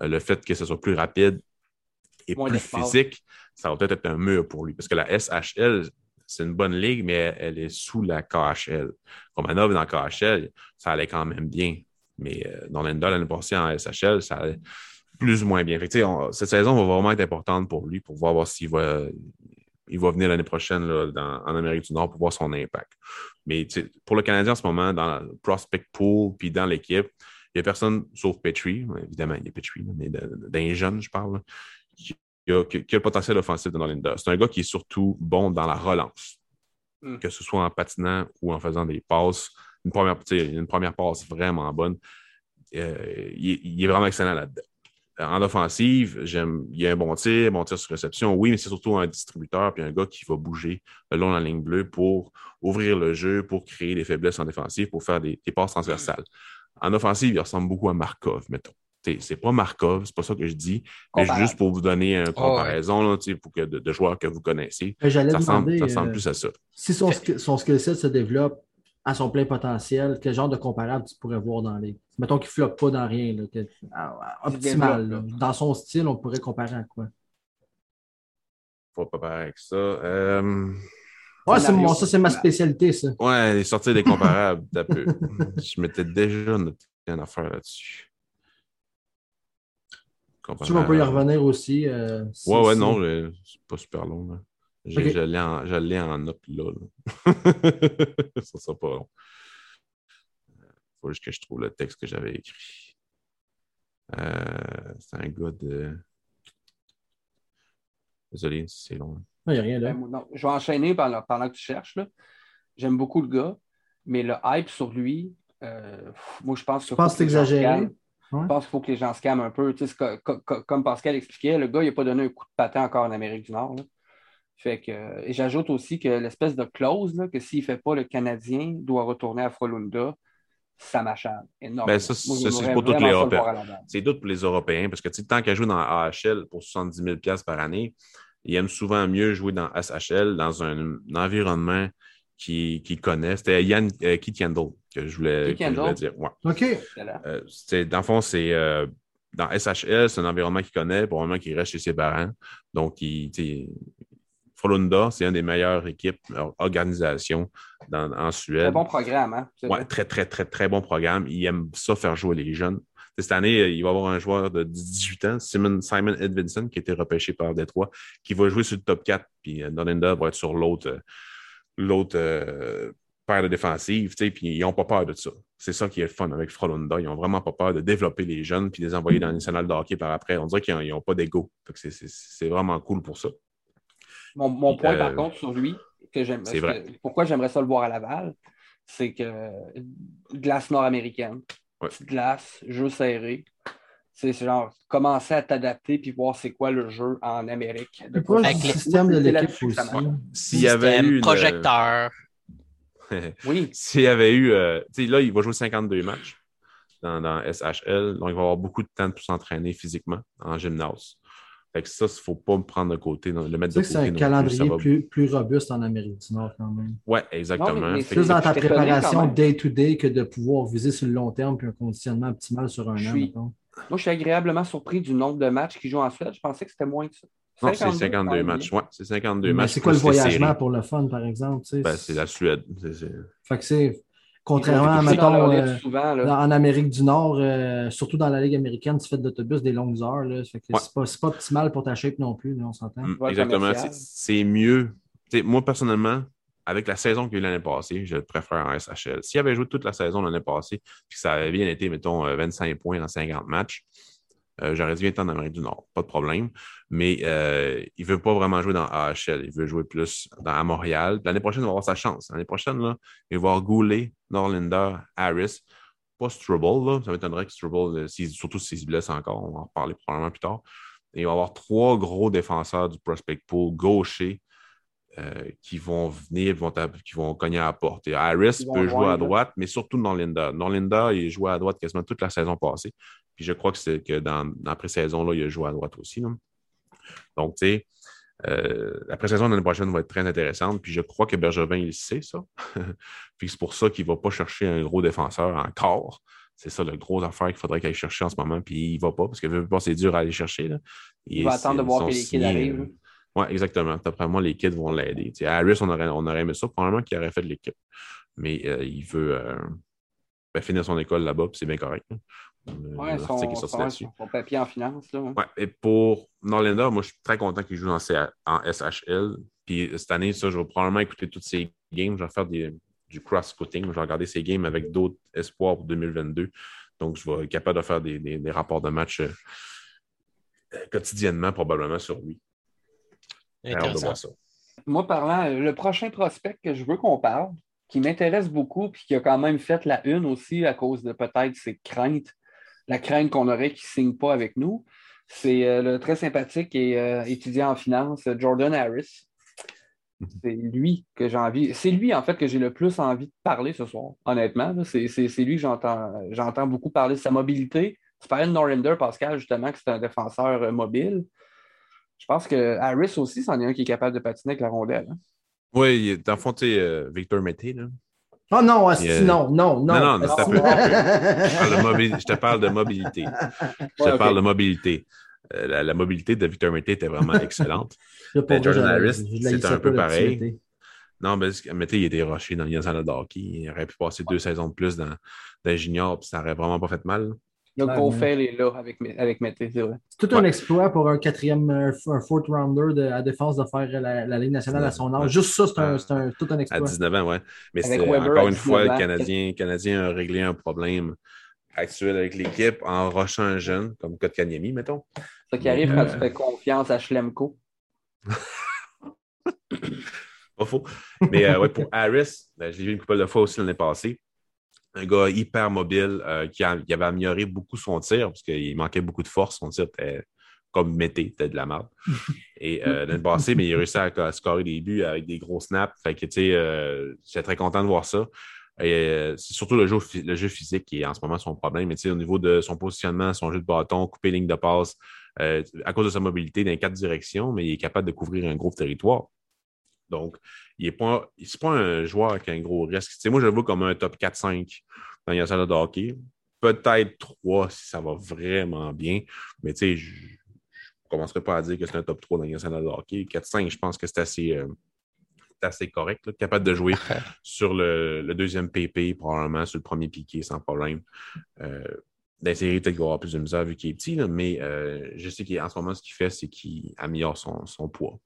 euh, le fait que ce soit plus rapide et Moins plus physique, ça va peut-être être un mur pour lui. Parce que la SHL, c'est une bonne ligue, mais elle, est sous la KHL. Romanov dans la KHL, ça allait quand même bien. Mais euh, Norlinda, l'année passée en SHL, ça allait- plus ou moins bien. Fait que, tu sais, on- cette saison va vraiment être importante pour lui pour voir, s'il va, il va venir l'année prochaine là, dans- en Amérique du Nord pour voir son impact. Mais pour le Canadien en ce moment, dans le prospect pool puis dans l'équipe, il n'y a personne sauf Petrie. Évidemment, il y a Petrie, mais d'un jeune, je parle, qui, a, qui- a le potentiel offensif de Norlinda. C'est un gars qui est surtout bon dans la relance, Mm. que ce soit en patinant ou en faisant des passes. Une première, une première passe vraiment bonne. Euh, il, est- il est vraiment excellent là-dedans. En offensive, j'aime, il y a un bon tir, bon tir sur réception, oui, mais c'est surtout un distributeur puis un gars qui va bouger le long de la ligne bleue pour ouvrir le jeu, pour créer des faiblesses en défensive, pour faire des, des passes transversales. En offensive, il ressemble beaucoup à Markov, mettons. C'est pas Markov, c'est pas ça que je dis, mais Comparable. juste pour vous donner une comparaison là, t'sais, pour que de, de joueurs que vous connaissez. Mais J'allais Ça ressemble, demander ça ressemble euh, plus à ça. si son, son skill set se développe à son plein potentiel, quel genre de comparable tu pourrais voir dans les. Mettons qu'il ne floppe pas dans rien. Là, que- ah, ah, optimal. là. Dans son style, on pourrait comparer à quoi? Faut pas pareil avec ça. Euh, Ouais, c'est mon- ça, c'est ma spécialité, ça. Ouais, sortir des comparables, d'un peu. Je m'étais déjà noté une affaire là-dessus. Tu on peut y revenir aussi. euh, si- Ouais, ouais, si- non, c'est pas super long. là. L'ai en, en note là. là. ça sera pas long. Faut juste que je trouve le texte que j'avais écrit. Euh, c'est un gars de. Désolé si c'est long. Il n'y a rien là. Ben, non. Je vais enchaîner pendant, pendant que tu cherches. là. J'aime beaucoup le gars, mais le hype sur lui, euh, pff, moi, je pense que. Je pense que c'est exagéré. Ouais. Je pense qu'il faut que les gens se calment un peu. Tu sais, co- co- comme Pascal expliquait, le gars, il n'a pas donné un coup de patin encore en Amérique du Nord. là. Fait que, et j'ajoute aussi que l'espèce de clause, là, que s'il ne fait pas, le Canadien doit retourner à Frolunda, ça m'achète énormément. Ben, ça, c'est- pour tous les Européens. C'est d'autres pour les Européens, parce que tant qu'à jouer dans AHL pour 70 000 par année, ils aiment souvent mieux jouer dans SHL, dans un, un environnement qui connaissent. C'était Yann euh, Keith Kendall que je voulais, Keith que je voulais Kendall. dire. Ouais. OK. Euh, c'est- dans le fond, c'est euh, dans SHL, c'est un environnement qu'il connaît, probablement qu'il reste chez ses parents. Donc, il, Frolunda, c'est une des meilleures équipes, euh, organisations dans- en Suède. Très bon programme, hein? Vrai. très, très, très, très bon programme. Il aime ça faire jouer les jeunes. Cette année, il va y avoir un joueur de 18 ans, Simon, Simon Edvinson, qui a été repêché par Détroit, qui va jouer sur le top 4, puis Dolinda va être sur l'autre euh, l'autre euh, paire de défensive, tu sais, puis ils n'ont pas peur de ça. C'est ça qui est le fun avec Frolunda. Ils n'ont vraiment pas peur de développer les jeunes puis de les envoyer dans le national de hockey par après. On dirait qu'ils n'ont pas d'ego. C'est- vraiment cool pour ça. Mon, mon point, Euh, par contre, sur lui, que j'aime, c'est vrai. que- pourquoi j'aimerais ça le voir à Laval, c'est que glace nord-américaine, Ouais. petite glace, jeu serré. C'est c'est genre commencer à t'adapter puis voir c'est quoi le jeu en Amérique. Le proche Avec les- système de C'est l'équipe aussi? S'il y avait eu. une- projecteur. Oui, S'il y avait eu. euh, tu sais, là, il va jouer 52 matchs dans, dans SHL. Donc, il va avoir beaucoup de temps pour s'entraîner physiquement en gymnase. Fait que ça, il ne faut pas me prendre de côté, non, le mettre de côté. c'est un non calendrier va- plus, plus robuste en Amérique du Nord quand même. Ouais, exactement. Fait Plus dans ta préparation day-to-day que de pouvoir viser sur le long terme puis un conditionnement optimal sur un Je an. suis-. Moi je suis agréablement surpris du nombre de matchs qu'ils jouent en Suède. Je pensais que c'était moins que ça. non, c'est 52 quand même matchs. Ouais, c'est 52 Mais matchs. c'est quoi le voyagement séries. pour le fun, par exemple? tu sais? Ben, c'est la Suède. C'est- Fait que c'est. Contrairement mettons, euh, souvent, là. dans- en Amérique du Nord, euh, surtout dans la Ligue américaine, tu fais de l'autobus des longues heures. Là, fait que Ouais. c'est, pas, c'est pas optimal pour ta shape non plus, là, on s'entend. Mm, exactement. C'est- mieux. Moi, personnellement, avec la saison qu'il a eu l'année passée, je préfère en SHL. S'il avait joué toute la saison l'année passée, puis ça avait bien été, mettons, euh, 25 points en 50 matchs, euh, j'aurais 20 ans en Amérique du Nord, pas de problème. Mais euh, il ne veut pas vraiment jouer dans AHL, il veut jouer plus dans, à Montréal. L'année prochaine, il va avoir sa chance. L'année prochaine, il va avoir Goulet, Norlinder, Harris. Pas Struble, ça m'étonnerait que Struble, euh, surtout s'il se blesse encore, on va en reparler probablement plus tard. Et il va avoir trois gros défenseurs du prospect pool gaucher euh, qui vont venir, vont qui vont cogner à la porte. Et Harris peut jouer à droite, mais surtout Norlinda. Norlinda, il jouait à droite quasiment toute la saison passée. Puis je crois que c'est que dans, dans la pré-saison, il a joué à droite aussi. là. Donc, tu sais, euh, la pré-saison de l'année prochaine va être très intéressante. Puis je crois que Bergevin, il sait ça. puis c'est pour ça qu'il ne va pas chercher un gros défenseur encore. C'est ça le gros affaire qu'il faudrait qu'il aille chercher en ce moment. Puis il ne va pas, parce que veut pas, c'est dur à aller chercher. Là. Il va attendre de voir que les kids euh, oui, exactement. D'après moi, les kids vont l'aider. Harris, on aurait, on aurait aimé ça, probablement qu'il aurait fait de l'équipe. Mais euh, il veut euh, ben, finir son école là-bas, puis c'est bien correct. Euh, Ouais, son, est sorti son, papier en finance. Là, ouais. Ouais, et pour Norlander, moi, je suis très content qu'il joue en, CA en SHL. Puis cette année, ça, je vais probablement écouter toutes ses games. Je vais faire des, du cross-cutting. Je vais regarder ses games avec d'autres espoirs pour 2022. Donc, je vais être capable de faire des, des- des rapports de match euh, quotidiennement, probablement, sur lui. De voir ça. Moi, parlant, euh, le prochain prospect que je veux qu'on parle, qui m'intéresse beaucoup, puis qui a quand même fait la une aussi à cause de peut-être ses craintes, la crainte qu'on aurait qu'il ne signe pas avec nous, c'est euh, le très sympathique et euh, étudiant en finance, Jordan Harris. C'est lui que j'ai envie. C'est lui, en fait, que j'ai le plus envie de parler ce soir, honnêtement. C'est c'est- c'est lui que j'entends j'entends beaucoup parler de sa mobilité. Tu parlais de Norinder, Pascal, justement, que c'est un défenseur euh, mobile. Je pense que Harris aussi, c'en est un qui est capable de patiner avec la rondelle. hein. Oui, dans le fond, tu sais, euh, Victor Mété, là. Oh non, Euh, non, non, non. Non, non, asti. c'est un peu- Je parle de mobi- je te parle de mobilité. Je te Ouais, parle de mobilité. Euh, la, la mobilité de Victor Mété était vraiment excellente. Jordan j'avais- Harris, c'était un peu le pareil. Non, mais Mété, il était rushé dans de hockey. Il aurait pu passer deux saisons de plus dans, dans puis ça n'aurait vraiment pas fait mal. Le ouais. fail est là avec, avec Mété, c'est vrai. C'est tout un exploit pour un quatrième, un, fourth rounder de, à défense de faire la, la Ligue nationale à son âge. Juste ça, c'est un, un- tout un À exploit. 19 ans, ouais. Mais c'est Weber encore à une fois, 19 le. Canadien, Canadien a réglé un problème actuel avec l'équipe en rushant un jeune, comme Kotkaniemi, mettons. Ce qui arrive quand Euh. tu fais confiance à Schlemko. Pas faux. Mais euh, ouais, pour Harris, ben, je l'ai vu une couple de fois aussi l'année passée. Un gars hyper mobile euh, qui, a- qui avait amélioré beaucoup son tir parce qu'il manquait beaucoup de force. Son tir était comme mété, c'était de la merde. Et euh, l'année passée, mais il a réussi à, à scorer des buts avec des gros snaps. Fait que, tu sais, euh, j'étais très content de voir ça. Et, euh, c'est surtout le jeu, le jeu physique qui est en ce moment son problème. Mais tu sais, au niveau de son positionnement, son jeu de bâton, couper ligne de passe, euh, à cause de sa mobilité dans les quatre directions, mais il est capable de couvrir un gros territoire. Donc, il n'est pas, c'est pas un joueur avec un gros risque. Moi, je le vois comme un top 4-5 dans la salle de hockey. Peut-être 3 si ça va vraiment bien. Mais tu sais, je ne commencerai pas à dire que c'est un top 3 dans la salle de hockey. 4-5, je pense que c'est assez, euh, assez correct. là. Capable de jouer sur le, le deuxième PP, probablement, sur le premier piqué, sans problème. Euh, dans les séries, peut-être qu'il va avoir plus de misère vu qu'il est petit, là, mais euh, je sais qu'en ce moment, ce qu'il fait, c'est qu'il améliore son, son poids.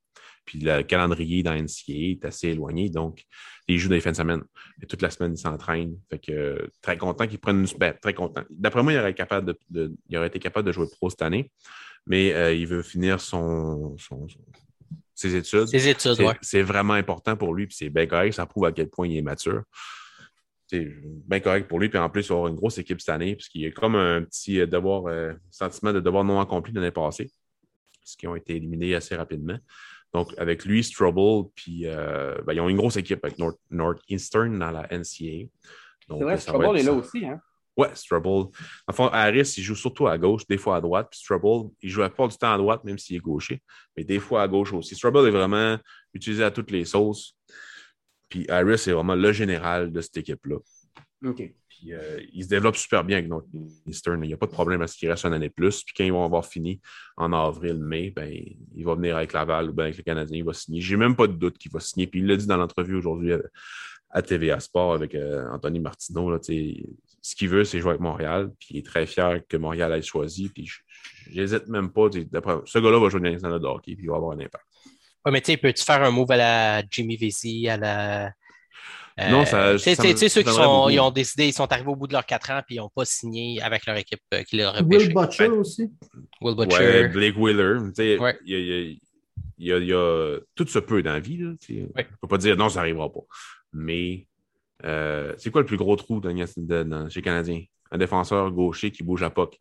Puis le calendrier dans NCAA est assez éloigné, donc il joue dans les fins de semaine. Et toute la semaine, il s'entraîne. Fait que euh, très content qu'il prenne une. Ben, très content. D'après moi, il aurait, capable de, de- il aurait été capable de jouer pro cette année, mais euh, il veut finir son, son- son- ses études. Ses études, C'est ouais. vraiment important pour lui, puis c'est bien correct. Ça prouve à quel point il est mature. C'est bien correct pour lui, puis en plus, il va avoir une grosse équipe cette année, puisqu'il y a comme un petit euh, devoir, euh, sentiment de devoir non accompli de l'année passée, qui ont été éliminés assez rapidement. Donc, avec lui, Strobel, puis euh, ben, ils ont une grosse équipe avec North, Northeastern dans la. Donc, C'est vrai, Strobel est là aussi. Hein? Ouais, Strubble. En fond, Harris, il joue surtout à gauche, des fois à droite. Puis Strubble, il joue la plupart du temps à droite, même s'il est gaucher, mais des fois à gauche aussi. Strubble est vraiment utilisé à toutes les sauces. Puis Harris est vraiment le général de cette équipe-là. OK. Puis euh, il se développe super bien avec Northeastern. Il n'y a pas de problème à ce qu'il reste une année plus. Puis quand ils vont avoir fini en avril, mai, ben, il va venir avec Laval ou bien avec le Canadien, il va signer. J'ai même pas de doute qu'il va signer. Puis il l'a dit dans l'entrevue aujourd'hui à, TVA Sport avec euh, Anthony Martineau. Là, ce qu'il veut, c'est jouer avec Montréal. Puis il est très fier que Montréal ait choisi. Puis j'hésite même pas. Ce gars-là va jouer dans les de hockey. Puis il va avoir un impact. Ouais, mais tu peux-tu faire un move à la Jimmy Vesey, à la. Euh, Non, ça- Tu sais, ça tu sais- ceux qui sont, ils ont décidé, ils sont arrivés au bout de leurs quatre ans puis ils n'ont pas signé avec leur équipe euh, qui leur a Will. Butcher aussi. Will Ouais, Butcher. Blake Wheeler. tu sais, Ouais. Il y, a, il y a- il y a- il y a- tout se peut dans la vie. Là, tu sais. Ouais. On ne peut pas dire non, ça n'arrivera pas. Mais euh, c'est quoi le plus gros trou dans, dans- dans- chez les Canadiens? Un défenseur gaucher qui bouge à POC.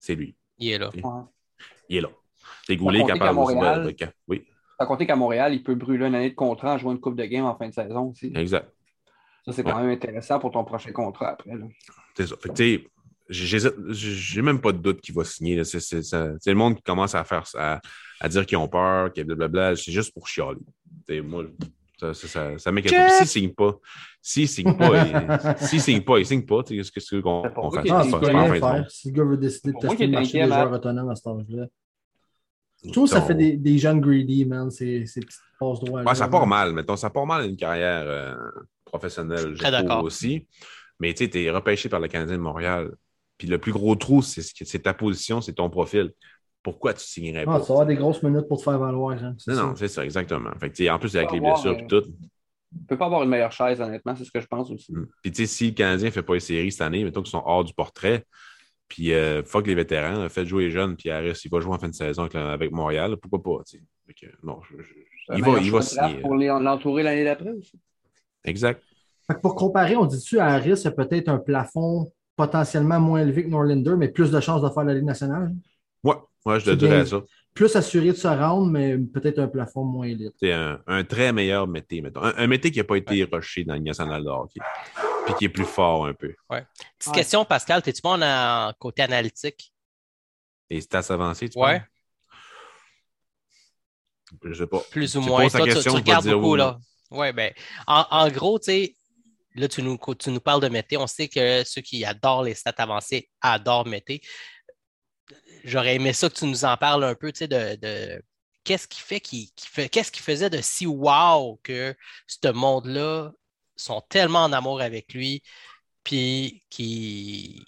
C'est lui. Il est là. Ouais. Il est là. C'est Goulet de- Montréal- de- de- Oui, À compter qu'à Montréal, il peut brûler une année de contrat en jouant une coupe de game en fin de saison aussi. exact. Ça, c'est quand même intéressant pour ton prochain contrat après. C'est ça. Fait que, tu sais, j'hésite- j'ai même pas de doute qu'il va signer. C'est le monde qui commence à faire à, à dire qu'ils ont peur, qu'ils blablabla. C'est juste pour chialer. Tu sais, moi, ça, ça, ça, ça m'inquiète S'il signe pas, s'il signe pas, il, s'il signe pas, il signe pas. Tu sais, Qu'est-ce que qu'on qu'on fasse? tu compte. faire. Si le gars veut décider de tester le marché des joueurs autonomes à cet âge-là. Je trouve que ça fait des, des jeunes greedy, man, ces, ces petites passes droits. Ouais, ça part mal, mettons, ça part mal une carrière euh, professionnelle, je d'accord. aussi. Mais tu sais, t'es repêché par le Canadien de Montréal, Puis le plus gros trou, c'est ta position, c'est ton profil. Pourquoi tu signerais Ah, pas? tu vas avoir des grosses minutes pour te faire valoir. hein, non, ça. non, c'est ça, exactement. Fait que, en plus, avec les avoir, blessures euh, et tout. Il peut pas avoir une meilleure chaise, honnêtement, c'est ce que je pense aussi. Mm. Puis, tu sais, si le Canadien ne fait pas les séries cette année, mettons qu'ils sont hors du portrait, puis euh, fuck les vétérans, là, faites jouer les jeunes, puis Harris, il va jouer en fin de saison avec, avec Montréal, pourquoi pas, non, je- je- il va, il va signer. Pour l'entourer l'année d'après aussi. Exact. Fait que pour comparer, on dit-tu à Harris, c'est peut-être un plafond potentiellement moins élevé que Norlander, mais plus de chances de faire la Ligue nationale? Ouais, moi, je te dirais ça. Plus assuré de se rendre, mais peut-être un plafond moins élite. C'est un, un très meilleur métier, mettons. Un, un métier qui n'a pas été rushé dans le national de hockey, puis qui est plus fort un peu. Petite Ouais. question, Pascal, t'es-tu bon en, côté analytique? Et stats avancés, tu Ouais. penses? Je sais pas. Plus ou Tu moins. Toi, tu- question, tu, regardes dire beaucoup, oui. là. Oui, ben, en, en gros, tu sais, là, tu nous, tu nous parles de Mété. On sait que ceux qui adorent les stats avancées adorent Mété. J'aurais aimé ça que tu nous en parles un peu, tu sais, de, de qu'est-ce qui fait qui, qui fait qu'est-ce qui faisait de si wow que ce monde-là sont tellement en amour avec lui, puis qui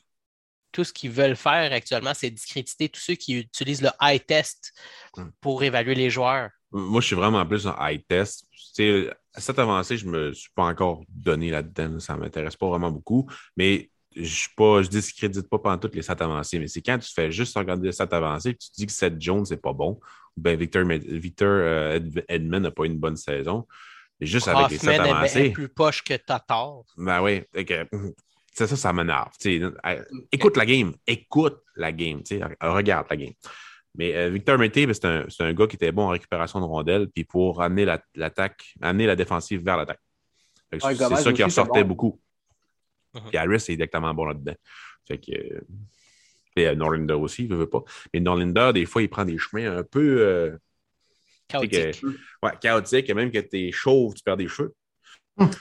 tout ce qu'ils veulent faire actuellement, c'est discréditer tous ceux qui utilisent le high test Hmm. pour évaluer les joueurs. Moi, je suis vraiment plus en high test. Tu sais, à cette avancée, je me suis pas encore donné là-dedans. Ça ne m'intéresse pas vraiment beaucoup. Mais je suis pas, je discrédite pas pendant toutes les stats avancées. Mais c'est quand tu fais juste regarder les stats avancées et tu te dis que Seth Jones, c'est pas bon. Ou bien Victor, Victor euh, Ed- Edmond n'a pas une bonne saison. Mais juste avec les stats est, avancées. plus poche que Tatar. Ben oui. que, c'est ça, ça m'énerve. Écoute la game. Écoute la game. Regarde la game. Mais euh, Victor Mété, ben, c'est un, c'est un gars qui était bon en récupération de rondelles, puis pour amener la- l'attaque, amener la défensive vers l'attaque. C'est ça qui ressortait bon. beaucoup. Mhm. Puis Harris est exactement bon là-dedans. Fait que. euh, Et euh, Norlinder aussi, il ne veut pas. Mais Norlinder, des fois, il prend des chemins un peu euh, Chaotique. que- ouais, chaotiques. Et même que tu es chauve, tu perds des cheveux. Ok.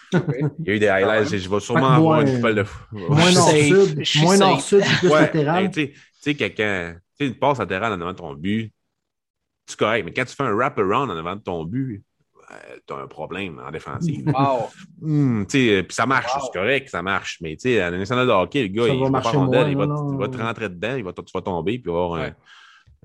Il y a eu des highlights. Je vais sûrement avoir une coupole de. Moins nord-sud, moins nord-sud, plus Ouais, latéral. mais Tu sais- tu sais, quelqu'un, tu sais, une passe latérale en avant de ton but, c'est correct. Mais quand tu fais un wrap-around en avant de ton but, tu as un problème en défensive. Wow. Tu sais, puis ça marche, Wow. c'est correct, ça marche. Mais tu sais, à la nationale de hockey, le gars, Ça il va joue pas rondelle, il va, il va te rentrer dedans, il va, tu vas tomber, puis il va avoir un- Ouais.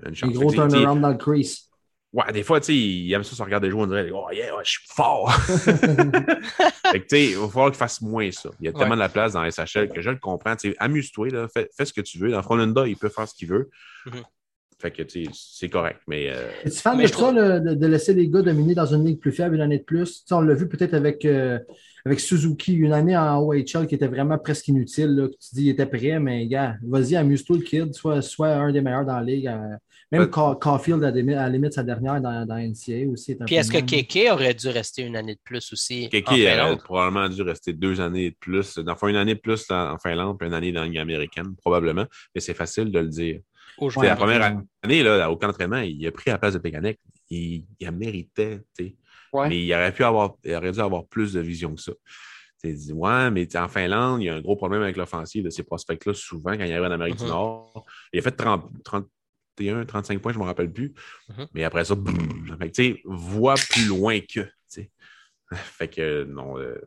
une Des chance. gros tu sais, turnaround dans le crease. Ouais, des fois, tu sais, il aime ça se regarder jouer, on dirait, oh yeah, ouais, je suis fort. fait que, tu sais, il va falloir qu'il fasse moins ça. Il y a tellement Ouais. de la place dans SHL que je le comprends. Tu sais, amuse-toi, là, fais, fais ce que tu veux. Dans Frolunda, il peut faire ce qu'il veut. Mhm. Fait que, tu sais, c'est correct. Mais, euh, Es-tu fan Mais de ça, de laisser les gars dominer dans une ligue plus faible une année de plus? Tu sais, on l'a vu peut-être avec, euh, avec Suzuki, une année en OHL qui était vraiment presque inutile. Là, que tu dis il était prêt, mais gars, vas-y, amuse-toi le kid, sois, sois un des meilleurs dans la ligue. euh, même Caulfield, à, la limite- à la limite, sa dernière dans, dans NCA aussi. est un Puis est-ce que. Kéké aurait dû rester une année de plus aussi Keke aurait Finlande? probablement dû rester deux années de plus. Le fond, une année de plus en en Finlande, puis une année dans la Ligue américaine, probablement. Mais c'est facile de le dire. Aujourd'hui. la première année, là, au camp d'entraînement, il a pris la place de Pécanec. Il, il a mérité, tu sais. Ouais. Mais il aurait pu avoir, il aurait dû avoir plus de vision que ça. Tu sais, dit, ouais, mais en Finlande, il y a un gros problème avec l'offensive de ces prospects-là, souvent, quand il arrive en Amérique du Nord. Il a fait 30, 31, 35 points, je ne me rappelle plus. Mhm. Mais après ça, boum. Fait que, tu sais, vois plus loin que. tu sais. Fait que, non. euh,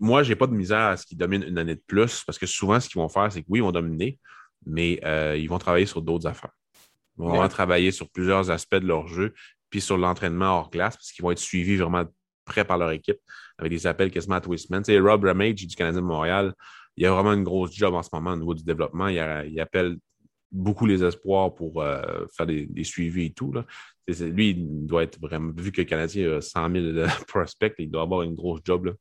moi, j'ai pas de misère à ce qu'ils dominent une année de plus, parce que souvent, ce qu'ils vont faire, c'est que oui, ils vont dominer, mais euh, ils vont travailler sur d'autres affaires. Ils vont Ouais. travailler sur plusieurs aspects de leur jeu, puis sur l'entraînement hors glace, parce qu'ils vont être suivis vraiment près par leur équipe, avec des appels quasiment à twistman. Tu sais, Rob Ramage du Canadien de Montréal, il a vraiment une grosse job en ce moment au niveau du développement. Il, a- il appelle beaucoup les espoirs pour euh, faire des, des suivis et tout. Là. Lui, il doit être vraiment, vu que le Canadien a 100 000 de prospects, il doit avoir une grosse job. Là.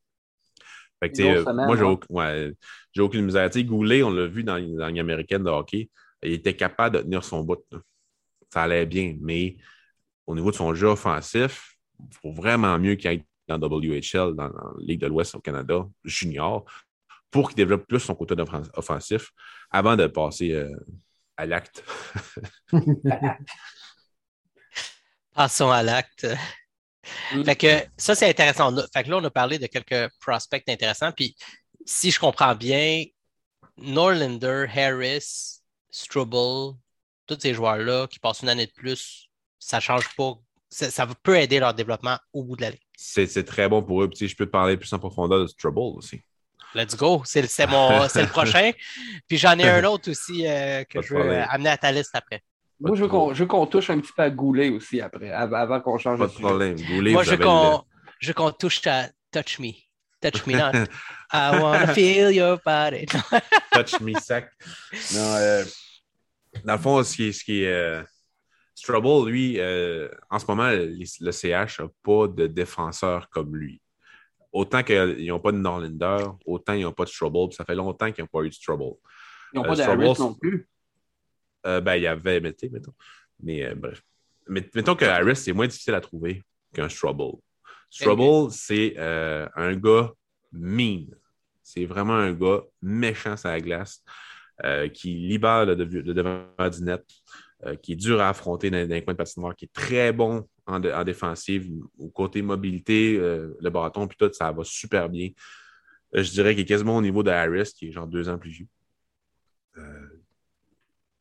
Fait que, euh, semaine, moi, j'ai ouais. aucun- ouais, aucune misère. Goulet, on l'a vu dans, dans américaine de hockey, il était capable de tenir son bout. là. Ça allait bien, mais au niveau de son jeu offensif, il faut vraiment mieux qu'il aille dans WHL, dans la Ligue de l'Ouest au Canada, junior, pour qu'il développe plus son côté offensif avant de passer euh, à l'acte. Passons à l'acte. Mm. Fait que ça, c'est intéressant. Fait que là, on a parlé de quelques prospects intéressants. Puis, si je comprends bien, Norlander, Harris, Struble, tous ces joueurs-là qui passent une année de plus, ça change pas. Ça, ça peut aider leur développement au bout de la ligne. C'est c'est très bon pour eux. Puis, je peux te parler plus en profondeur de Trouble aussi. Let's go. C'est le, c'est mon, c'est le prochain. Puis j'en ai un autre aussi euh, que je veux problème. amener à ta liste après. Moi, je veux qu'on je veux qu'on touche un petit peu à Goulet aussi après, av- avant qu'on change Pas de de sujet. problème. Goulet, Moi, je veux qu'on, je veux qu'on touche à Touch Me. Touch Me not. I wanna feel your body. le touch me sac. Non, euh, dans le fond, ce qui est. Ce qui est euh, Strubble, lui, euh, en ce moment, les- le CH n'a pas de défenseur comme lui. Autant qu'ils n'ont pas de Norlander, autant ils n'ont pas de puis Ça fait longtemps qu'ils n'ont pas eu de Strubble. Ils n'ont Euh, pas d'Harris c'est- non plus. Euh, ben, il y avait Mété, mettons. Mais euh, bref. Mais, mettons que Harris, c'est moins difficile à trouver qu'un Strubble. Strubble, c'est euh, un gars mean. C'est vraiment un gars méchant sur la glace, qui libère le, dev- le devant du net, qui est dur à affronter dans, dans les coins de patinoire, qui est très bon en, dé- en défensive. Au côté mobilité, le bâton, puis tout, ça va super bien. Je dirais qu'il est quasiment au niveau de Harris, qui est genre deux ans plus vieux. Euh,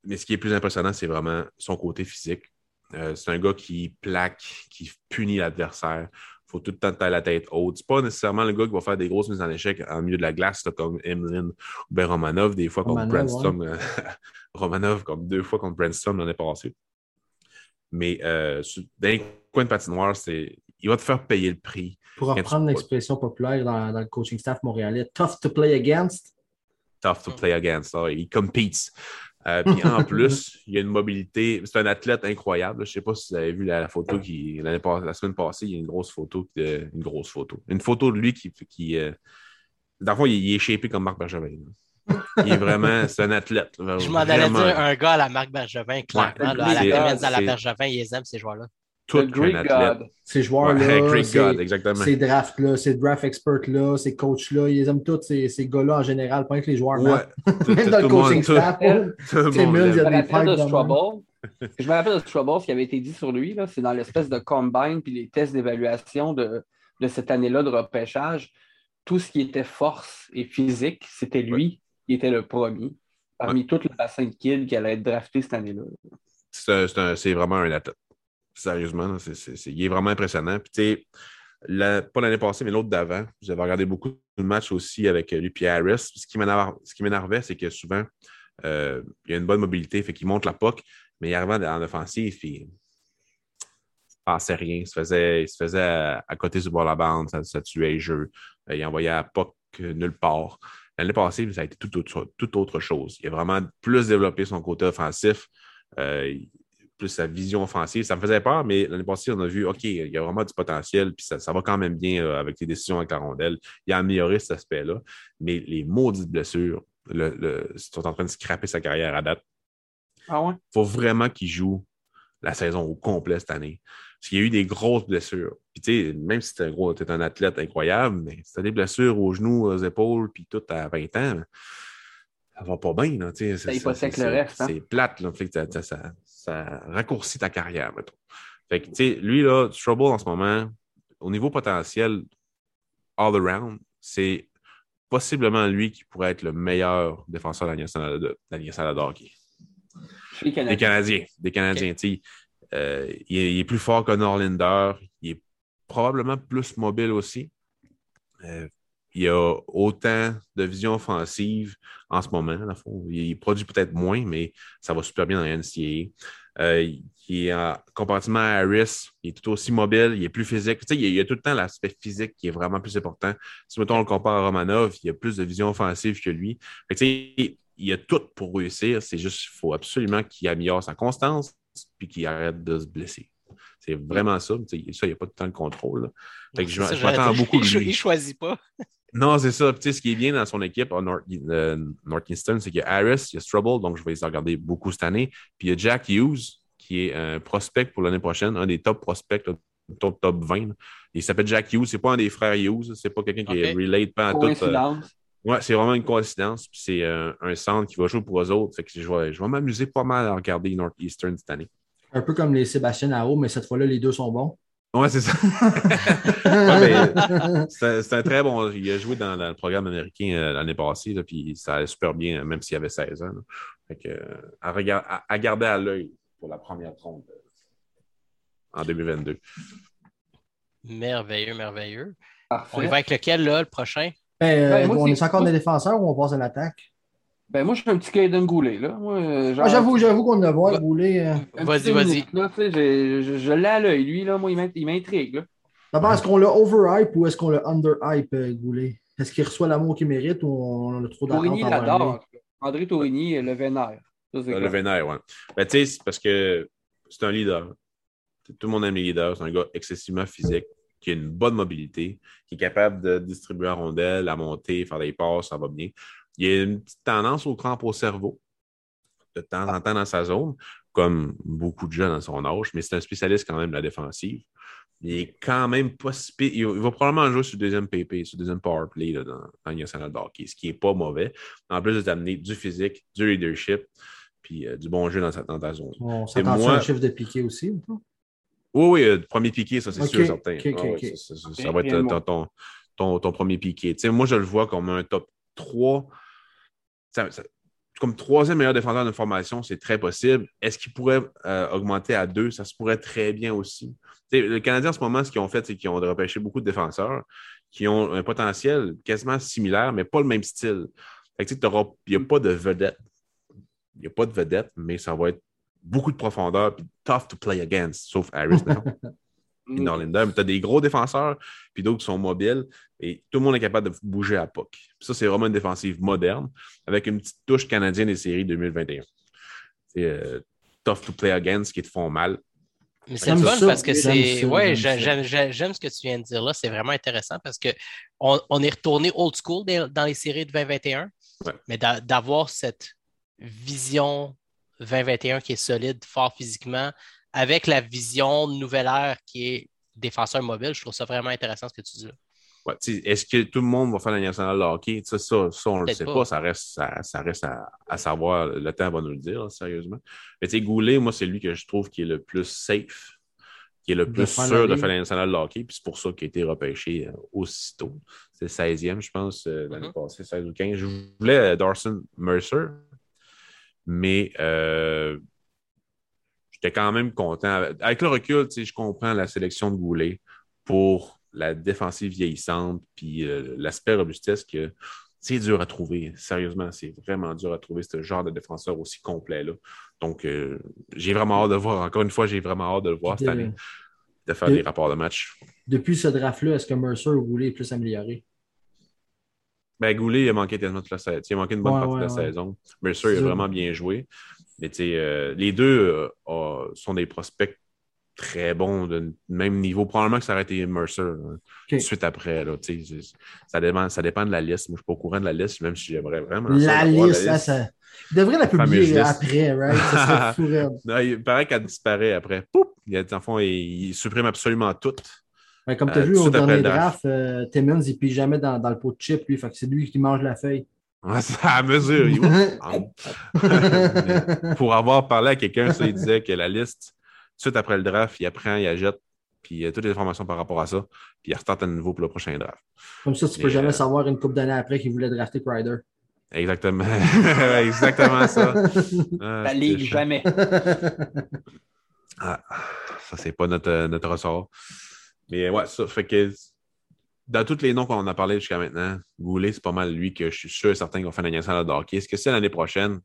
mais ce qui est plus impressionnant, c'est vraiment son côté physique. Euh, c'est un gars qui plaque, qui punit l'adversaire. Il faut tout le temps tailler la tête haute. C'est pas nécessairement le gars qui va faire des grosses mises en échec en milieu de la glace, là, comme Emlyn ou ben Romanov, des fois contre euh, Romanov, comme deux fois contre Brandstrom l'année passée. Mais euh, dans les coins de patinoire, c'est... il va te faire payer le prix. Pour tu- reprendre l'expression populaire dans, dans le coaching staff montréalais, tough to play against. tough to play against. là. Il compete. Euh, puis en plus, il y a une mobilité. C'est un athlète incroyable. Je ne sais pas si vous avez vu la, la photo qui la semaine passée, il y a une grosse photo, de- une grosse photo. Une photo de lui qui, qui euh, dans le fond, il, il est shapé comme Marc Bergevin. là. Il est vraiment, c'est un athlète. là, Je m'en allais dire un gars à la Marc Bergevin, clairement. Ouais, à la à la Bergevin, ils les aiment, ces joueurs-là. Tout Le Greek un athlète. God. Ces joueurs-là, Ouais, ces- drafts-là, ces draft experts-là, ces coachs-là, ils les aiment tous, ces, ces gars-là en général, pas que les joueurs. Ouais. Même dans le coaching tout- staff. tout le Tim monde Mills, il y a Je me des rappelle pipes de de même. Strubble. Je me rappelle de Strubble, ce qui avait été dit sur lui, là, c'est dans l'espèce de combine puis les tests d'évaluation de, de cette année-là de repêchage. Tout ce qui était force et physique, c'était lui qui était le premier. Parmi tout le bassin de kids qui allait être drafté cette année-là. c'est vraiment un athlète. Sérieusement, il est vraiment impressionnant. Puis, tu sais, la- pas l'année passée, mais l'autre d'avant, j'avais regardé beaucoup de matchs aussi avec lui et Harris. Ce qui m'énervait, c'est que souvent, euh, il y a une bonne mobilité, fait qu'il monte la POC, mais il arrivait en offensive, il passait rien. Il se faisait, se faisait à, côté du bord de la bande, ça, tuait le jeu. Euh, il envoyait la POC euh, nulle part. L'année passée, ça a été tout autre, tout autre chose. Il a vraiment plus développé son côté offensif. Plus sa vision offensive. Ça me faisait peur, mais l'année passée, on a vu, OK, il y a vraiment du potentiel, puis ça, ça va quand même bien euh, avec les décisions avec la rondelle. Il a amélioré cet aspect-là, mais les maudites blessures le, le, sont en train de scraper sa carrière à date. Ah ouais? Il faut vraiment qu'il joue la saison au complet cette année. Parce qu'il y a eu des grosses blessures. Puis, tu sais, même si tu un, gros, t'es un athlète incroyable, mais si tu as des blessures aux genoux, aux épaules, puis tout à 20 ans, ça va pas bien. Là. Ça C'est- hypothèque le reste, hein? C'est plate. Là, fait que ça, ça, ça, raccourcit ta carrière, mettons. Fait que, tu sais, lui, là, Trouble en ce moment, au niveau potentiel, all around, c'est possiblement lui qui pourrait être le meilleur défenseur de la Ligue nationale de, hockey. Des Canadiens. Canadiens. Des Canadiens. tu sais. Euh, il, est, il est plus fort que Norlinder. Il est probablement plus mobile aussi. Euh, il a autant de vision offensive en ce moment. dans le fond. Il produit peut-être moins, mais ça va super bien dans la NCAA. Euh, il est comparativement à Harris, il est tout aussi mobile, il est plus physique. Tu sais, il y a, il y a tout le temps l'aspect physique qui est vraiment plus important. Si mettons, on le compare à Romanov, il a plus de vision offensive que lui. Fait que, tu sais, il a tout pour réussir. C'est juste qu'il faut absolument qu'il améliore sa constance puis qu'il arrête de se blesser. C'est vraiment ça. Tu sais, ça, il n'y a pas tout le temps le contrôle. là. Fait que je, je m'attends beaucoup de lui. Il choisit pas. Non, c'est ça. Puis, ce qui est bien dans son équipe à North, euh, Northeastern, c'est qu'il y a Harris, il y a Strubble, donc je vais les regarder beaucoup cette année. Puis il y a Jack Hughes, qui est un prospect pour l'année prochaine, un des top prospects, là, top, top 20. là. Il s'appelle Jack Hughes. C'est pas un des frères Hughes. C'est pas quelqu'un qui est Ok. relate pas à tout. euh, Coïncidence. Ouais, c'est vraiment une coïncidence. Puis c'est euh, un centre qui va jouer pour eux autres. Fait que je vais, je vais m'amuser pas mal à regarder Northeastern cette année. Un peu comme les Sébastien Naro, mais cette fois-là, les deux sont bons. Ouais, c'est ça. Ouais, c'est un, très bon. Il a joué dans, dans le programme américain euh, l'année passée, là, puis ça allait super bien, même s'il avait 16 ans. là. Fait que, euh, à, regard- à- à garder à l'œil pour la première trompe euh, en 2022. Merveilleux, merveilleux. On y va avec lequel, là, le prochain? Ben, Ben, moi, on est encore des défenseurs ou on passe à l'attaque? Ben, moi, je suis un petit Caden Goulet, là. Moi, euh, genre- Moi, j'avoue, j'avoue qu'on a voir Goulet. euh. un Vas-y, vas-y. Je, je l'ai à l'œil, lui, là. Moi, il m'int- il m'intrigue, là. D'abord, est-ce qu'on l'a overhype ou est-ce qu'on l'a underhype, euh, Goulet? Est-ce qu'il reçoit l'amour qu'il mérite ou on a trop d'attentes Tourigny l'adore. André Tourigny le vénère. Ça, c'est Le clair. vénère, ouais. Ben, tu sais, c'est parce que c'est un leader. Tout le monde aime les leaders. C'est un gars excessivement physique, qui a une bonne mobilité, qui est capable de distribuer la rondelle, à monter, faire des passes, ça va bien. Il y a une petite tendance au crampe au cerveau, de temps en temps dans sa zone, comme beaucoup de jeunes à son âge, mais c'est un spécialiste quand même de la défensive. Il est quand même pas si pire. Il va probablement jouer sur le deuxième PP, sur le deuxième power play là, dans, dans le national de hockey, ce qui n'est pas mauvais. En plus de t'amener du physique, du leadership, puis euh, du bon jeu dans, sa- dans ta zone. On C'est s'attend moi- à un chiffre de piqué aussi ou pas? Oui, oui, euh, premier piqué, ça c'est sûr, certain. ok, ok, Ah ouais, ok. ça, ça- ça Bien, va être euh, ton, ton, ton- ton premier piqué. Tu sais, moi, je le vois comme un top 3. Comme troisième meilleur défenseur de formation, c'est très possible. Est-ce qu'il pourrait euh, augmenter à deux? Ça se pourrait très bien aussi. Le Canadien, en ce moment, ce qu'ils ont fait, c'est qu'ils ont repêché beaucoup de défenseurs qui ont un potentiel quasiment similaire, mais pas le même style. Il n'y a pas de vedette. Il n'y a pas de vedette, mais ça va être beaucoup de profondeur puis tough to play against, sauf Harris, mettons, Mais tu as des gros défenseurs, puis d'autres qui sont mobiles, et tout le monde est capable de bouger à POC. Ça, c'est vraiment une défensive moderne, avec une petite touche canadienne des séries 2021. C'est euh, tough to play against, qui te font mal. Mais c'est le fun parce que c'est. Ouais, j'aime ce que tu viens de dire là. C'est vraiment intéressant parce que on, est retourné old school dans les séries de 2021. Ouais. Mais d'a- d'avoir cette vision 2021 qui est solide, fort physiquement, avec la vision nouvelle ère qui est défenseur mobile, je trouve ça vraiment intéressant ce que tu dis là. Ouais, Est-ce que tout le monde va faire la nationale de hockey? Ça, ça, ça, on ne le sait pas. pas. Ça reste, ça, ça reste à, à savoir. Le temps va nous le dire, là, sérieusement. Mais tu sais, Goulet, moi, c'est lui que je trouve qui est le plus safe, qui est le De plus sûr de faire la nationale de hockey. Puis c'est pour ça qu'il a été repêché euh, aussitôt. C'est le 16e, je pense, euh, l'année Mhm. passée, 16 ou 15. Je voulais euh, Dawson Mercer, mais euh, j'étais quand même content. Avec le recul, je comprends la sélection de Goulet pour la défensive vieillissante, puis euh, l'aspect robustesse que c'est dur à trouver. Sérieusement, c'est vraiment dur à trouver ce genre de défenseur aussi complet-là. Donc, euh, j'ai vraiment hâte de voir. Encore une fois, j'ai vraiment hâte de le voir cette année, de faire de- des rapports de match. Depuis ce draft-là, est-ce que Mercer ou Goulet est plus amélioré? Ben, Goulet, il a manqué tellement toute la saison. Il a manqué une bonne Ouais, partie ouais, de la ouais. saison. Mercer, il a vraiment bien joué. Mais tu sais, euh, les deux euh, sont des prospects très bons, de même niveau. Probablement que ça aurait été Mercer de suite après. Là, ça, dépend, ça dépend de la liste. Moi, je ne suis pas au courant de la liste, même si j'aimerais vraiment. La liste, hein, ça... Il devrait la publier après, right? Ça serait. Non, il paraît qu'elle disparaît après. Poup! Il, a- le fond, il, il supprime absolument tout. Mais comme tu as Euh, vu au dernier draft. draft, euh, Timmons, il pige jamais dans, dans le pot de chip, lui. Fait que c'est lui qui mange la feuille. À mesure. pour avoir parlé à quelqu'un, ça, il disait que la liste, tout de suite après le draft, il apprend, il achète, puis il a toutes les informations par rapport à ça, puis il restarte à nouveau pour le prochain draft. Comme ça, tu peux Mais, jamais euh, savoir une couple d'années après qu'il voulait drafter Crider. Exactement. Exactement ça. Ah, La c'est ligue, jamais. Ah, ça, c'est pas notre, notre ressort. Mais ouais, ça fait que dans tous les noms qu'on a parlé jusqu'à maintenant, Goulet, c'est pas mal lui que je suis sûr et certain qu'on fait la nationale de hockey. Est-ce que c'est l'année prochaine?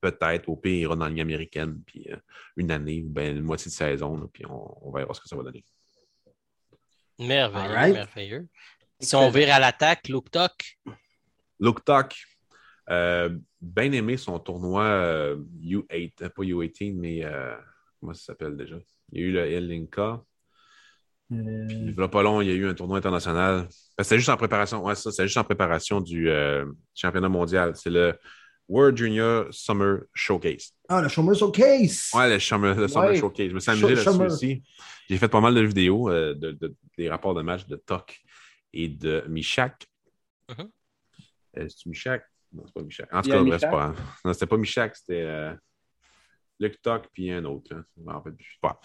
Peut-être. Au pire, il ira dans la Ligue américaine, puis euh, une année ou bien une moitié de saison, là, puis on, on verra ce que ça va donner. Merveilleux, merveilleux. Si on vire à l'attaque, Luke Tuck, Luke Tuck, euh, bien aimé son tournoi euh, U8, euh, pas U18, mais euh, comment ça s'appelle déjà? Il y a eu le Elinka. Euh, Puis, il y a pas long, il y a eu un tournoi international. Ben, C'était juste en préparation. Ouais, ça, c'est juste en préparation du euh, championnat mondial. C'est le World Junior Summer Showcase. Ah, le Chômeur Showcase! Ouais, le Summer, le Summer Ouais. Showcase. Je me suis amusé Sh- là-dessus Summer. aussi. J'ai fait pas mal de vidéos, euh, de, de- des rapports de match de Tok et de Michak. Mhm. Euh, C'est-tu Michak? Non, c'est pas Michak. En tout cas, bref, c'est pas. Non, c'était pas Michak, c'était euh, Luke Tok puis un autre. là. Je m'en rappelle plus. Pas.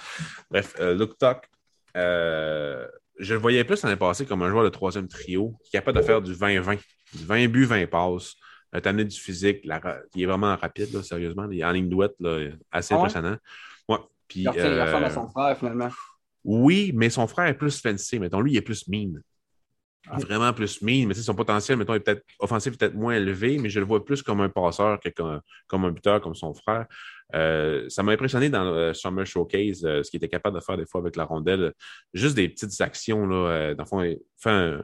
Bref, euh, Luke Tok, euh, je le voyais plus l'année passée comme un joueur de troisième trio qui est capable de faire du 20-20. Du 20 buts, 20 passes. Euh, T'amener du physique. la il est vraiment rapide, là, sérieusement. Il est en ligne douette, là, assez Ah ouais? impressionnant. Ouais. Puis, Il ressemble, euh, à son frère, finalement. oui, mais son frère est plus fancy. Mettons, lui, il est plus mean. Vraiment plus mean, mais son potentiel, mettons, est peut-être offensif, peut-être moins élevé, mais je le vois plus comme un passeur que comme, comme un buteur, comme son frère. Euh, ça m'a impressionné dans le Summer Showcase, euh, ce qu'il était capable de faire des fois avec la rondelle. Juste des petites actions, là, euh, dans le fond, un-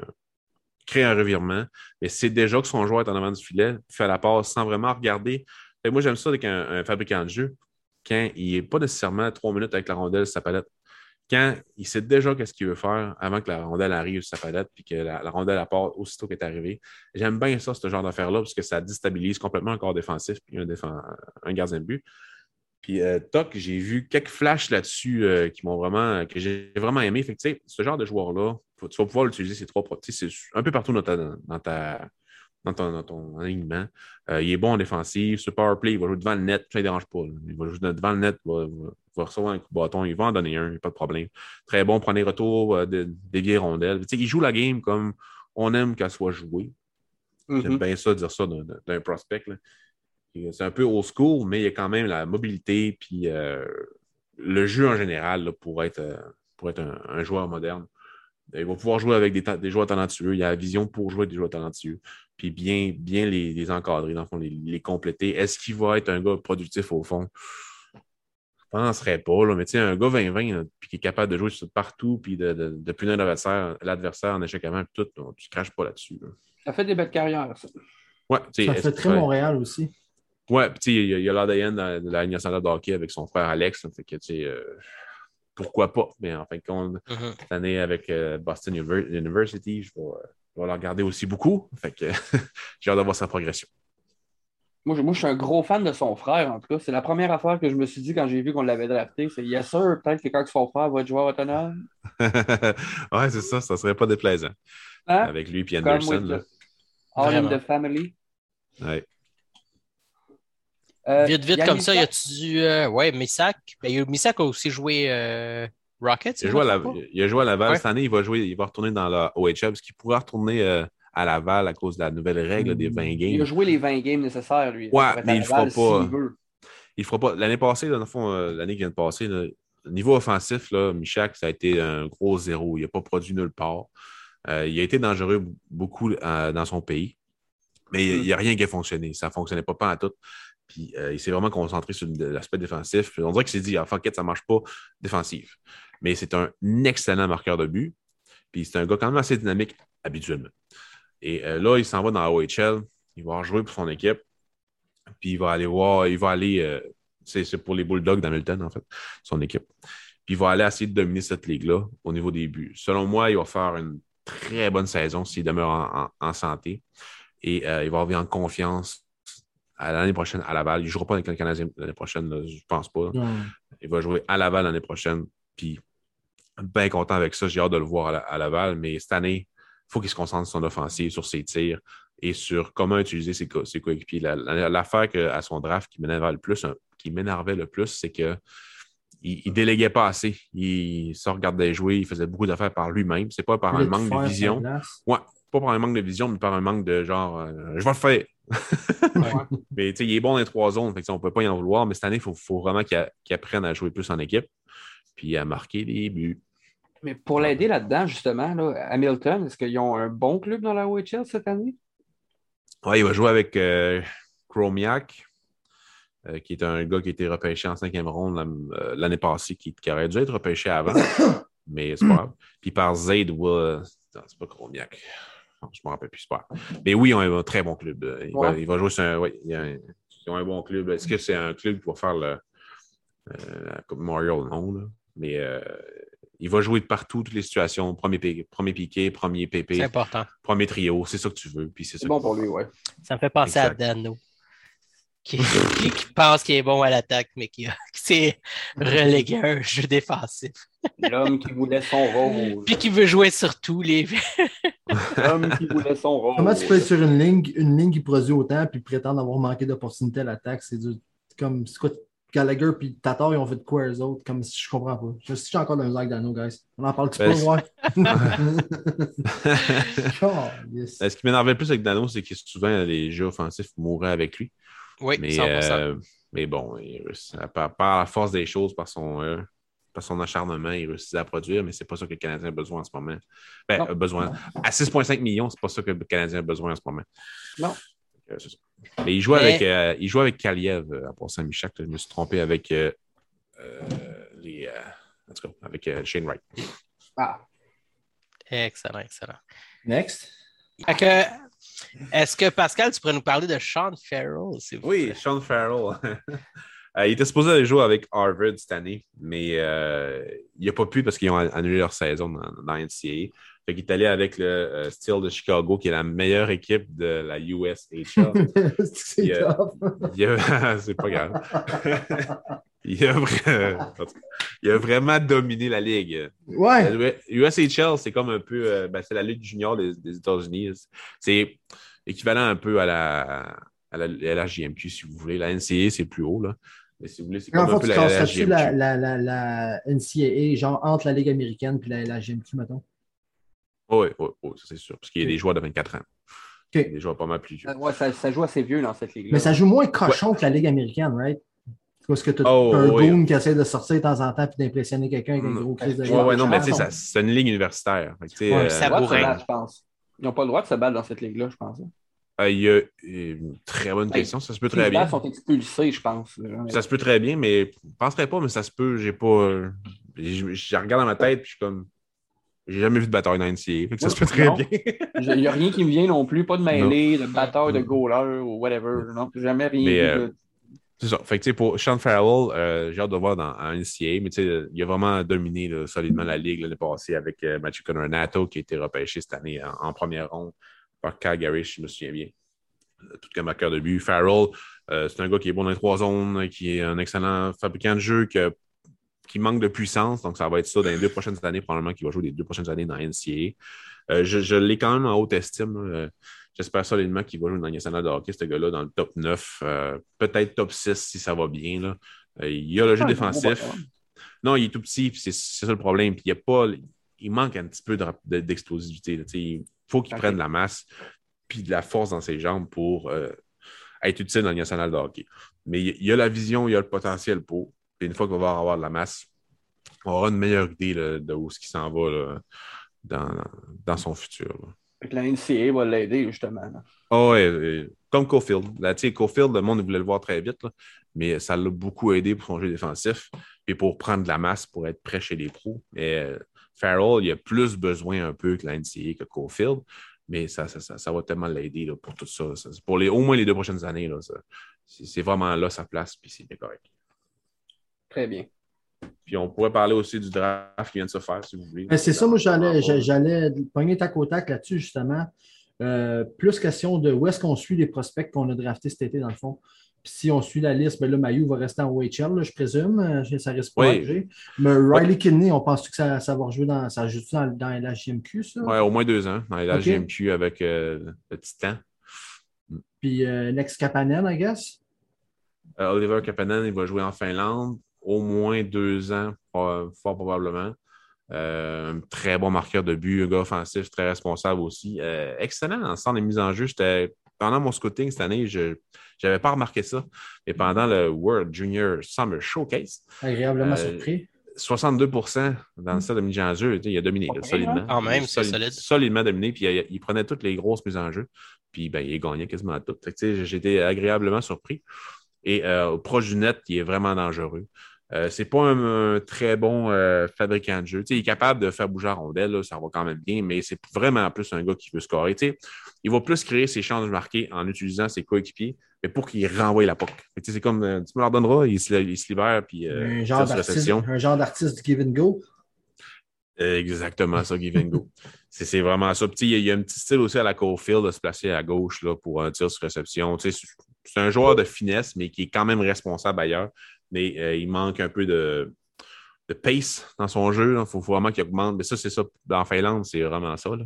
crée un revirement, mais c'est déjà que son joueur est en avant du filet, fait la passe sans vraiment regarder. Que moi, j'aime ça avec un, fabricant de jeu, quand il n'est pas nécessairement trois minutes avec la rondelle sa palette. Quand il sait déjà qu'est-ce qu'il veut faire avant que la rondelle arrive sur sa palette, puis que la, rondelle apporte aussitôt qu'elle est arrivée. J'aime bien ça, ce genre d'affaire-là, parce que ça déstabilise complètement un corps défensif puis un, défen- un gardien de but. Puis, euh, Toc, j'ai vu quelques flashs là-dessus euh, qui m'ont vraiment, que j'ai vraiment aimé. Fait que, ce genre de joueur-là, tu vas pouvoir l'utiliser ces trois C'est un peu partout dans ta, dans ta, dans ton, dans ton alignement. Euh, il est bon en défensive. Sur power play, il va jouer devant le net. Ça ne dérange pas. là. Il va jouer devant le net, il va, recevoir un coup de bâton. Il va en donner un, il n'y a pas de problème. Très bon, prendre les retours, euh, de- des vieilles rondelles. Tu sais, il joue la game comme on aime qu'elle soit jouée. J'aime Mhm. bien ça, dire ça d'un- prospect. Et C'est un peu old school, mais il y a quand même la mobilité puis euh, le jeu en général là, pour être, euh, pour être un, un joueur moderne. Il va pouvoir jouer avec des, des joueurs talentueux. Il a la vision pour jouer avec des joueurs talentueux. Puis bien, bien les, les encadrer, dans le fond, les, les compléter. Est-ce qu'il va être un gars productif au fond? Je ne penserais pas, là, mais tu sais, un gars 20-20, là, puis qui est capable de jouer sur partout, puis de, de, de punir l'adversaire l'adversaire en échec avant, puis tout, tu ne craches pas là-dessus. là. Ça fait des belles carrières, ça. Ouais, Ça fait très Montréal aussi. Ouais, puis tu sais, il y a- il y a l'ADN de la Ligue nationale de hockey avec son frère Alex. là, fait que, tu sais, euh, pourquoi pas? Mais en fin de compte, Mhm. cette année avec euh, Boston Univer- University, je vais, je vais la regarder aussi beaucoup. Fait que j'ai hâte de voir sa progression. Moi je, moi, je suis un gros fan de son frère, en tout cas. C'est la première affaire que je me suis dit quand j'ai vu qu'on l'avait drafté. C'est Yes, sir, peut-être que quand son frère va être joueur autonome. ouais, c'est ça, ça serait pas déplaisant. Hein? Avec lui et Anderson. All in the family. Ouais. Euh, Vite, vite, comme ça, y Sack, a-tu du. euh, ouais, Missak. Ben, il y a- Missak a aussi joué euh, Rockets. Il a, joué à la- il a joué à Laval Ouais. cette année. Il va, jouer, il va retourner dans la OHL parce qu'il pourrait retourner euh, à Laval à cause de la nouvelle règle des 20 Il games. a joué les 20 games nécessaires, lui. Ouais, être mais il le fera pas. Il fera pas. L'année passée, dans le fond, euh, l'année qui vient de passer, là, niveau offensif, là, Michak, ça a été un gros zéro. Il n'a pas produit nulle part. Euh, il a été dangereux beaucoup euh, dans son pays, mais il n'y a rien qui a fonctionné. Ça ne fonctionnait pas, pas à tout. Puis euh, il s'est vraiment concentré sur l'aspect défensif. On dirait qu'il s'est dit, ah, fuck it, ça ne marche pas défensif. Mais c'est un excellent marqueur de but. Puis c'est un gars quand même assez dynamique habituellement. Et euh, là, il s'en va dans la OHL. Il va jouer pour son équipe. Puis il va aller voir, il va aller, euh, c'est pour les Bulldogs d'Hamilton, en fait, son équipe. Puis il va aller essayer de dominer cette ligue-là au niveau des buts. Selon moi, il va faire une très bonne saison s'il demeure en, en- en santé. Et euh, il va avoir en confiance à l'année prochaine à Laval. Il ne jouera pas avec le Canadien l'année prochaine, là, je pense pas. Il va jouer à Laval l'année prochaine. Puis, bien content avec ça. J'ai hâte de le voir à, la- à Laval. Mais cette année, il faut qu'il se concentre sur son offensive, sur ses tirs et sur comment utiliser ses, co- ses coéquipiers. La- la- L'affaire à son draft qui m'énervait le plus, hein, qui m'énervait le plus, c'est que il, il déléguait pas assez. Il se regardait jouer, il faisait beaucoup d'affaires par lui-même. C'est pas par Il un manque de vision. Ouais, pas par un manque de vision, mais par un manque de genre, euh, je vais le faire. Mais il est bon dans les trois zones, fait que, on ne peut pas y en vouloir, mais cette année, il faut, faut vraiment qu'il apprenne à jouer plus en équipe, puis à marquer des buts. Mais pour l'aider là-dedans, justement, là, Hamilton, est-ce qu'ils ont un bon club dans la OHL cette année? Ouais, il va jouer avec euh, Chromiak, euh, qui est un gars qui a été repêché en cinquième ronde euh, l'année passée, qui, qui aurait dû être repêché avant, mais c'est pas grave. Puis par non, c'est pas Chromiak. Non, je ne me rappelle plus, c'est pas grave. Mais oui, ils ont un très bon club. Il, va, Ouais. il va jouer sur un. ouais, il y a un- ils ont un bon club. Est-ce que c'est un club qui va faire le, euh, la Coupe Memorial? Non, là? mais euh, il va jouer de partout, toutes les situations. Premier, pi- premier piqué, premier C'est PP, important. premier trio. C'est ça que tu veux. Puis c'est C'est ça bon pour lui, ouais. Ça me fait penser Exact. à Dano. Qui, qui- pense qu'il est bon à l'attaque, mais qui, qui s'est relégué à un jeu défensif. L'homme qui voulait son rôle. Puis qui veut jouer sur tous les. L'homme qui voulait son rôle. Comment tu peux être sur une ligne, une ligne qui produit autant puis prétendre avoir manqué d'opportunités à l'attaque? C'est du- c'est comme c'est quoi Gallagher puis Tatar, ils ont fait de quoi eux autres? Comme si je comprends pas. Je suis encore dans le Zach Dano, guys. On en parle-tu Ben, pas, ouais? Oh. Ce qui m'énervait le plus avec Dano, c'est que souvent les jeux offensifs mouraient avec lui. Oui, Mais, 100%. euh, mais bon, il- par la force des choses, par son, euh, par son acharnement, il réussissait à produire, mais c'est pas ça que le Canadien a besoin en ce moment. Ben, Non. a besoin. À 6,5 millions, c'est pas ça que le Canadien a besoin en ce moment. Non. Euh. Mais il joue Mais- avec, euh, il joue avec Kaliev euh, à part Saint-Michel. Je me suis trompé avec euh, euh, les. euh, en tout cas, avec euh, Shane Wright. Ah, Excellent, excellent. Next. Est-ce que Pascal, tu pourrais nous parler de Sean Farrell, s'il vous Oui? Sean Farrell. Euh, il était supposé aller jouer avec Harvard cette année, mais euh, il n'a pas pu parce qu'ils ont annulé leur saison dans, dans NCAA. Fait qu'il est allé avec le euh, Steel de Chicago, qui est la meilleure équipe de la USHL. c'est euh, C'est pas grave. il, a il vraiment dominé la ligue. Ouais. USHL, c'est comme un peu. euh, ben, c'est la Ligue junior des, des États-Unis. C'est équivalent un peu à la, à la, à la JMQ, si vous voulez. La NCAA, c'est plus haut. Là. Mais si vous voulez, c'est En comme un fait, peu tu la, la la, la, la, la NCAA, genre entre la Ligue américaine et la, la GMQ, mettons? Oui, oui, oui, ça c'est sûr. Parce qu'il y a des joueurs de 24 ans. Ok. Des joueurs pas mal plus vieux. ouais, ça, ça joue assez vieux dans cette ligue-là. Mais ça joue moins cochon que la Ligue américaine, right? Parce que tu as Oh, un oui. boom qui essaie de sortir de temps en temps et d'impressionner quelqu'un avec Mm. gros crise de Ouais, ouais, non, mais tu sais, ça- c'est une ligue universitaire. Fait Ouais, euh, ça Ils ont pas le droit de se bourrin. battre, je pense. Ils n'ont pas le droit de se battre dans cette ligue-là, je pense. Euh, il y a une très bonne Ouais. question. Ça se peut Les très bien. battes sont expulsés, je pense. Ça se peut très bien, mais je ne penserais pas, mais ça se peut. J'ai pas. euh, Je, je regarde dans ma tête, puis je suis comme. J'ai jamais vu de bataille dans que ça se peut très Non. bien. Il n'y a rien qui me vient non plus, pas de mêlée, de batteur, de goaler ou whatever. Non, jamais rien. Mais, vu euh, de- C'est ça. Fait que, tu sais, pour Sean Farrell, euh, j'ai hâte de voir dans en NCAA, mais il a vraiment dominé là, solidement la ligue l'année passée avec euh, Matthew Coronato, qui a été repêché cette année en, en première ronde par Calgary, si je me souviens bien. Euh, Tout comme marqueur de but. Farrell, euh, c'est un gars qui est bon dans les trois zones, qui est un excellent fabricant de jeu, qui manque de puissance. Donc, ça va être ça dans les deux prochaines années, probablement qu'il va jouer les deux prochaines années dans NCAA. Euh, je je l'ai quand même en haute estime. J'espère solidement qu'il va jouer dans nationale de hockey, ce gars-là, dans le top 9, euh, peut-être top 6 si ça va bien. Là. Euh, il a le jeu Ah, défensif. Non, il est tout petit, c'est ça le problème. Puis il y a pas, il manque un petit peu de rap- de- faut qu'il prenne de la masse puis de la force dans ses jambes pour euh, être utile dans la Ligue nationale de hockey. Mais il y a la vision, il y a le potentiel pour. Puis une fois qu'on va avoir de la masse, on aura une meilleure idée là, de où ce qui s'en va là, dans, dans son futur. là. Fait que la NCA va l'aider, justement. Ah ouais, comme Cofield. Là, Cofield, le monde voulait le voir très vite, là, mais ça l'a beaucoup aidé pour son jeu défensif et pour prendre de la masse pour être prêt chez les pros. Euh, Farrell, il a plus besoin un peu que la NCA que Cofield, mais ça, ça, ça, ça va tellement l'aider là, pour tout ça. Pour les, au moins les deux prochaines années, là, ça, c'est, c'est vraiment là sa place, puis c'est bien correct. Très bien. Puis on pourrait parler aussi du draft qui vient de se faire, si vous voulez. Mais c'est ça, moi, j'allais, j'a- j'allais pogner tac au tac là-dessus, justement. Euh, plus question de où est-ce qu'on suit les prospects qu'on a draftés cet été, dans le fond. Si on suit la liste, ben là, Mayu va rester en OHL, là, je présume. Ça risque pas Oui. Mais Riley Kidney, on pense que ça, ça va rejouer dans, ça joue dans, dans la JMQ, ça? Ouais, au moins deux ans dans la avec euh, le Titan. Puis euh, Next Kapanen, I guess? Euh, Oliver Kapanen, il va jouer en Finlande au moins deux ans, fort, fort probablement. Euh, un très bon marqueur de but, un gars offensif, très responsable aussi. Euh, excellent en sens des mises en jeu. J'étais, pendant mon scouting cette année, je n'avais pas remarqué ça. Mais pendant le World Junior Summer Showcase, Agréablement Euh, surpris. 62% dans le set de mise en jeu, il a dominé là, solidement. hein? Quand même, c'est solide. Solidement dominé, puis il, il prenait toutes les grosses mises en jeu, puis ben, il gagnait quasiment toutes. J'étais agréablement surpris. Et euh, proche du net, il est vraiment dangereux. Euh, c'est pas un, un très bon euh, fabricant de jeu. Il est capable de faire bouger la rondelle, là, ça va quand même bien, mais c'est vraiment plus un gars qui veut scorer. Tu sais, il va plus créer ses chances marquées en utilisant ses coéquipiers, mais pour qu'il renvoie la puck. C'est comme, euh, tu me leur donneras, il se, il se libère, puis un, genre d'artiste, réception. un genre d'artiste du give and go. Exactement ça, Give and Go. C'est vraiment ça. Puis, il y a- un petit style aussi à la Caulfield de se placer à gauche là, pour un tir sur réception. C'est un joueur de finesse, mais qui est quand même responsable ailleurs. Mais euh, il manque un peu de, de pace dans son jeu. Il faut, faut vraiment qu'il augmente. Mais ça, c'est ça. En Finlande, c'est vraiment ça. là.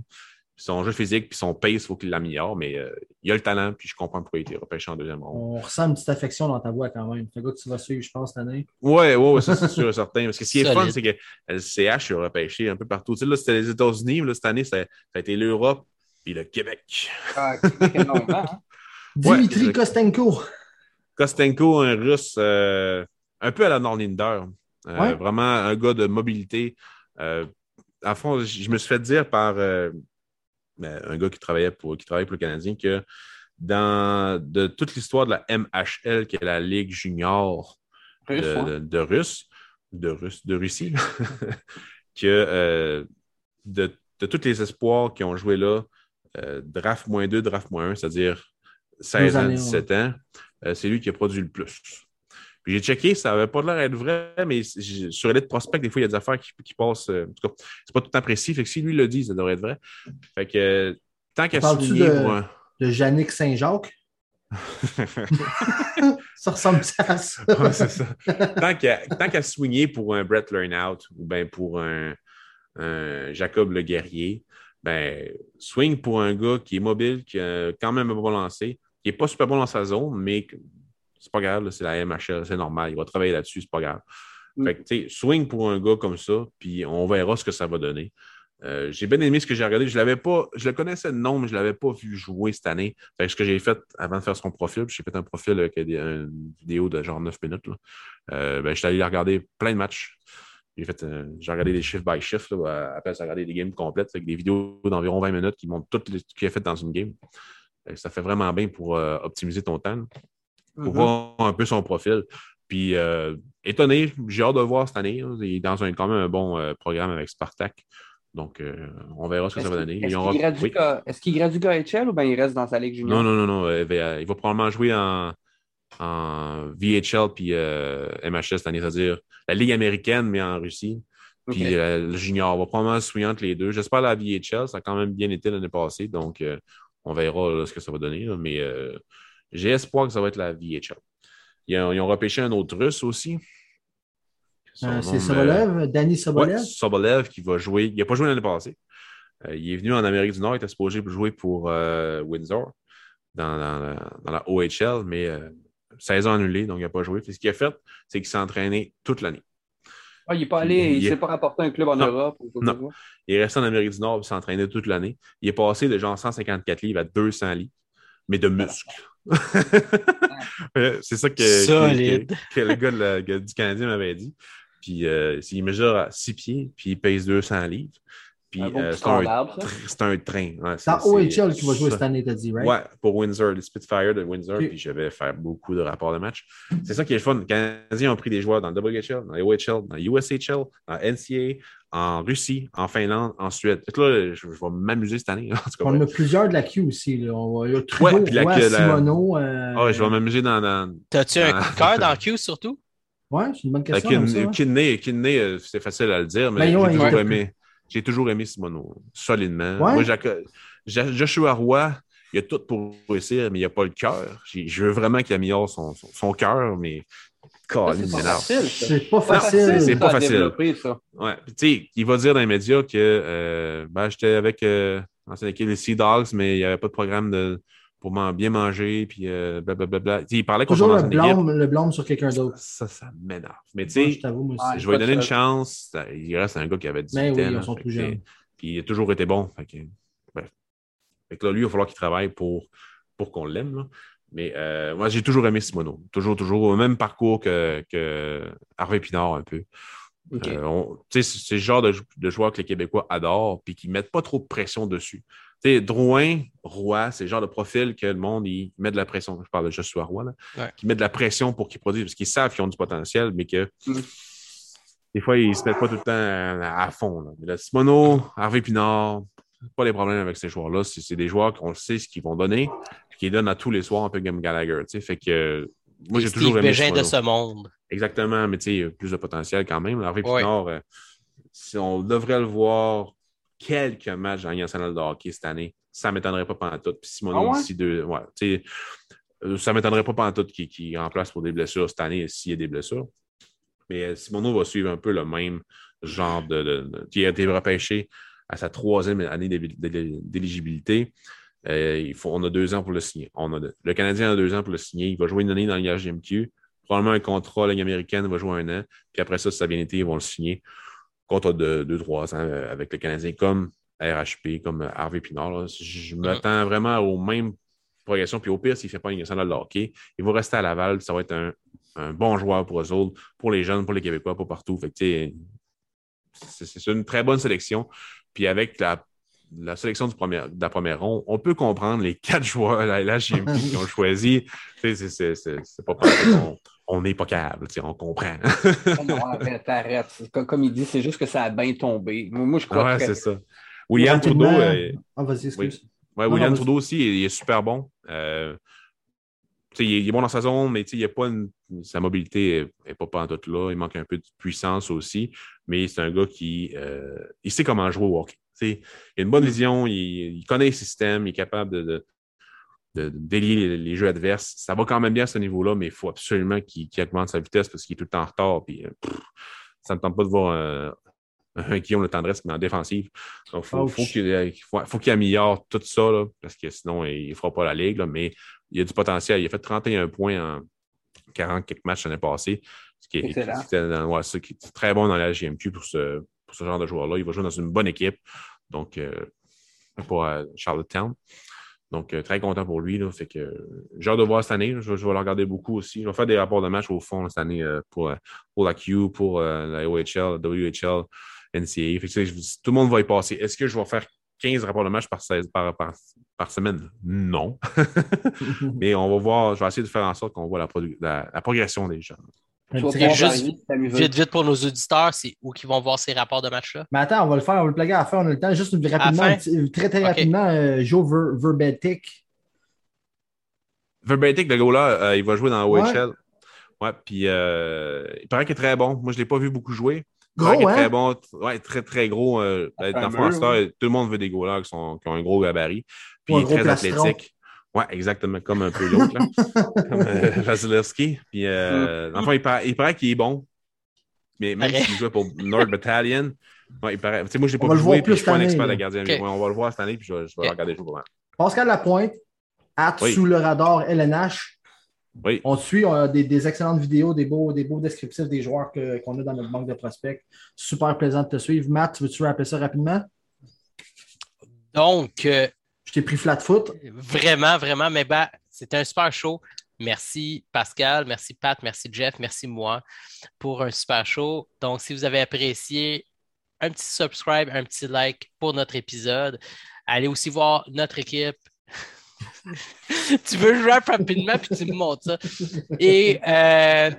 Puis Son jeu physique puis son pace, il faut qu'il l'améliore. Mais euh, il a le talent, puis je comprends pourquoi il a été repêché en deuxième ronde. On ressent une petite affection dans ta voix quand même. C'est un gars que tu vas suivre, je pense, cette année. Ouais, ouais, ouais, ça c'est sûr et certain. Parce que ce qui est Solide. fun, c'est que le CH a repêché un peu partout. Tu sais, là, c'était les États-Unis, mais là, cette année, ça, ça a été l'Europe et le Québec. Ah, Québec, énormément, hein? Dimitri. Kostenko. Kostenko, un russe euh, un peu à la Norlinder. Euh, Ouais. Vraiment un gars de mobilité. Euh, à fond, je me suis fait dire par euh, ben, un gars qui travaillait pour, qui travaille pour le Canadien que dans de toute l'histoire de la MHL, qui est la Ligue junior Russe, de, ouais. de, de Russe, de, Russe, de Russie, que euh, de, de tous les espoirs qui ont joué là, draft moins 2, draft moins 1, c'est-à-dire 16 Deux ans, années, 17 ans, euh, c'est lui qui a produit le plus. Puis j'ai checké, ça n'avait pas l'air d'être vrai, mais sur Elite Prospect, des fois, il y a des affaires qui, qui passent. euh, en tout cas, c'est pas tout le temps précis. Fait que si lui le dit, ça devrait être vrai. Fait que euh, tant qu'à souligner de- pour un. De Yannick Saint-Jacques? ça ressemble à ça. Ouais, ça. Tant qu'à swinguer pour un Brett Lernout ou bien pour un, un Jacob Le Guerrier, ben, swing pour un gars qui est mobile, qui a quand même un bon lancé, qui n'est pas super bon dans sa zone, mais c'est pas grave, c'est la MHL, c'est normal, il va travailler là-dessus, c'est pas grave. Mm. Fait que, tu sais, swing pour un gars comme ça, puis on verra ce que ça va donner. Euh, j'ai bien aimé ce que j'ai regardé. Je l'avais pas, je le connaissais de nom, mais je ne l'avais pas vu jouer cette année. Fait que ce que j'ai fait avant de faire son profil, j'ai fait un profil avec des- une vidéo de genre 9 minutes. Là. Euh, ben, je suis allé regarder plein de matchs. J'ai fait, euh, j'ai regardé des chiffres by shift. Là, après, j'ai regardé des games complètes avec des vidéos d'environ 20 minutes qui montrent tout ce qu'il a fait dans une game. Ça fait vraiment bien pour euh, optimiser ton temps, pour Mhm. voir un peu son profil. Puis, euh, étonné, j'ai hâte de le voir cette année. là. Il est dans un, quand même un bon euh, programme avec Spartak. Donc, on verra ce que ça va donner. Est-ce qu'il gradue Oui. Gradue KHL ou bien il reste dans sa ligue junior? Non, non, non, non. Il va, il va probablement jouer en, en VHL puis MHS cette année, c'est-à-dire la Ligue américaine, mais en Russie. Puis le junior va probablement se souiller entre les deux. J'espère la VHL, ça a quand même bien été l'année passée, donc euh, on verra là, ce que ça va donner. là, mais euh, j'ai espoir que ça va être la VHL. Ils ont, ils ont repêché un autre russe aussi. Euh, c'est me- Sobolev, Danny Sobolev. Ouais, Sobolev? Qui va jouer. Il n'a pas joué l'année passée. Euh, il est venu en Amérique du Nord, il était supposé jouer pour euh, Windsor dans, dans la, dans la OHL, mais euh, saison annulée, donc il n'a pas joué. Puis ce qu'il a fait, c'est qu'il s'est entraîné toute l'année. Ah, il n'est pas allé, il Il ne est- s'est pas rapporté un club en Non. Europe. quoi Non. Il est resté en Amérique du Nord et s'est entraîné toute l'année. Il est passé de genre 154 livres à 200 livres, mais de muscles. Ouais, c'est ça que, Solide. que, que le gars du Canadien m'avait dit. Puis euh, il mesure à 6 pieds, puis il pèse 200 livres. Puis euh, c'est un, un train. Ouais, C'est OHL qui va jouer cette année, t'as dit, right? Ouais, pour Windsor, les Spitfire de Windsor, puis je vais faire beaucoup de rapports de match. C'est ça qui est le fun. Les Canadiens ont pris des joueurs dans le WHL, dans les OHL, dans les USHL, dans NCA, en Russie, en Finlande, en Suède. Fait que là, je, je vais m'amuser cette année. En tout cas, On ouais. a plusieurs de la Q aussi. Là. On va- Il y a Trudeau, Ouais, puis la- Roy, la- Simoneau. euh, Ah ouais, je vais m'amuser dans, dans, T'as-tu un cœur dans Q surtout? Ouais, c'est une bonne La question. Ouais. Kidney, Kidney, euh, c'est facile à le dire, mais Ben, j'ai ouais, toujours, ouais. aimé, j'ai toujours aimé Simono, solidement. Ouais. Moi, Joshua Roy, il a tout pour réussir, mais il n'a pas le cœur. Je veux vraiment qu'il améliore son, son, son cœur, mais. C'est pas facile. C'est pas facile. ça. Ouais. Puis, tu sais, il va dire dans les médias que euh, ben, j'étais avec euh, équipe des Sea Dogs, mais il n'y avait pas de programme de, pour man- bien manger, puis euh, blablabla. Tu sais, il parlait son Toujours le blâme, le blâme sur quelqu'un d'autre. Ça, ça m'énerve. Mais tu sais, je je vais lui donner une chance. Il reste un gars qui avait 18 Mais oui, ans. Puis il a toujours été bon. Fait que, bref. Fait que là, lui, il va falloir qu'il travaille pour, pour qu'on l'aime. là. Mais euh, moi, j'ai toujours aimé Simono. Toujours, toujours. Au même parcours que, que Harvey Pinard, un peu. Ok. Euh, on- tu sais, c'est c'est le genre de, de joueur que les Québécois adorent puis qui ne mettent pas trop de pression dessus. Tu sais, Drouin, Roy, c'est le genre de profil que le monde, il met de la pression. Je parle de Joshua Roy, là. Ouais. Qui met de la pression pour qu'ils produisent parce qu'ils savent qu'ils ont du potentiel, mais que Mm. des fois, ils se mettent pas tout le temps à, à fond. Là. Mais là, Simono, Harvey Pinard, pas les problèmes avec ces joueurs-là. C'est c'est des joueurs qu'on sait ce qu'ils vont donner, puis qu'ils donnent à tous les soirs un peu comme Gallagher. tu sais. Fait que moi, j'ai Steve toujours aimé de ce monde. Exactement, mais tu sais, il y a plus de potentiel quand même. Harvey Ouais. Pinard, euh, si on devrait le voir quelques matchs dans nationale de hockey cette année, ça ne m'étonnerait pas pendant tout. Puis Simono, Ah ouais? d'ici deux. Ouais, ça ne m'étonnerait pas pendant tout qu'il qu'il remplace pour des blessures cette année s'il y a des blessures. Mais euh, Simono va suivre un peu le même genre de. de- de- qui a été repêché à sa troisième année d'éli- d'éli- d'éligibilité. Euh, il faut, on a deux ans pour le signer. On a le Canadien a deux ans pour le signer. Il va jouer une année dans l'IHMQ. Probablement un contrat, la Ligue américaine va jouer un an. Puis après ça, si ça a bien été, ils vont le signer. Contrat de deux, trois ans euh, avec le Canadien, comme RHP, comme Harvey Pinard. là. Je je m'attends vraiment aux mêmes progressions. Puis au pire, s'il ne fait pas une nationale de hockey, il va rester à Laval. Ça va être un un bon joueur pour eux autres, pour les jeunes, pour les Québécois, pour partout. C'est c'est une très bonne sélection. Puis avec la, la sélection du premier, de la première ronde, on peut comprendre les quatre joueurs la LHJMQ qui ont choisi. C'est- c'est- c'est c'est pas parce qu'on on n'est pas capable, on comprend. Non, arrête, arrête. Comme, comme il dit, c'est juste que ça a bien tombé. Moi, moi, je crois ouais, que c'est ça. William Rapidement- Trudeau, euh, Ah, vas-y, excuse. Ouais, Non, William non, Trudeau aussi, il, il est super bon. Euh, il, est, il est bon dans sa zone, mais il a pas une- sa mobilité n'est pas, pas en tout là. Il manque un peu de puissance aussi. Mais c'est un gars qui euh, il sait comment jouer au hockey. Il a une bonne vision, il, il connaît le système, il est capable de, de, de- de délier les, les jeux adverses. Ça va quand même bien à ce niveau-là, mais il faut absolument qu'il augmente sa vitesse parce qu'il est tout le temps en retard. Puis, euh, pff, ça ne me tente pas de voir Guillaume Le Tendresse, mais en défensive. Donc, il faut, qu'il euh, faut, faut qu'il améliore tout ça, là, parce que sinon, il ne fera pas la ligue. là, mais il a du potentiel. Il a fait 31 points en 40 quelques matchs l'année passée. Ce qui est, Excellent. c'était dans- ouais, ça qui est très bon dans la GMQ pour ce, pour ce genre de joueur-là. Il va jouer dans une bonne équipe. Donc, euh, pour euh, Charlottetown. Donc, euh, très content pour lui. Là, fait que euh, j'ai hâte de voir cette année. là. Je, vais- je vais le regarder beaucoup aussi. Je vais faire des rapports de match au fond cette année euh, pour, euh, pour la Q, pour euh, la OHL, la WHL, NCAA. Fait que, tu sais, je vous dis, tout le monde va y passer. Est-ce que je vais faire 15 rapports de match par, 16 par, par, par semaine? Non. Mais on va voir. Je vais essayer de faire en sorte qu'on voit la, produ- la, la progression des gens. Juste. Vite, vite pour nos auditeurs, c'est où qu'ils vont voir ces rapports de match-là. Mais attends, on va le faire, on va le plugger à la fin, on a le temps. Juste rapidement, petit- très très rapidement, euh, Joe Ver- Verbetic. Verbetic, le gars-là, euh, il va jouer dans la. OHL. Ouais, puis euh, il paraît qu'il est très bon. Moi, je ne l'ai pas vu beaucoup jouer. Gros, hein? très bon. Ouais, très, très gros. Euh, fait dans le heure, tout le monde veut des goalers qui, sont, qui ont un gros gabarit. Puis il est très plastron. athlétique. Ouais, exactement, comme un peu l'autre, là. comme euh, Vasilevski. Puis, euh, dans le fond, il paraît, il paraît qu'il est bon. Mais même s'il jouait pour North Battalion, ouais, il paraît. Tu sais, moi, je l'ai pas le jouer, puis je suis pas un expert de gardien. Ouais, on va le voir cette année, puis je vais, je vais Ok. regarder jouer pour moi. Pascal Lapointe, at Oui. sous le radar LNH. Oui. On te suit, on a des, des excellentes vidéos, des beaux, des beaux descriptifs des joueurs que- qu'on a dans notre banque de prospects. Super plaisant de te suivre. Matt, veux-tu rappeler ça rapidement? Donc, euh, Je t'ai pris flat foot. Vraiment, vraiment, mais ben, c'était un super show. Merci Pascal, merci Pat, merci Jeff, merci moi pour un super show. Donc, si vous avez apprécié, un petit subscribe, un petit like pour notre épisode. Allez aussi voir notre équipe. Tu veux jouer rapidement puis tu me montres ça. Et euh,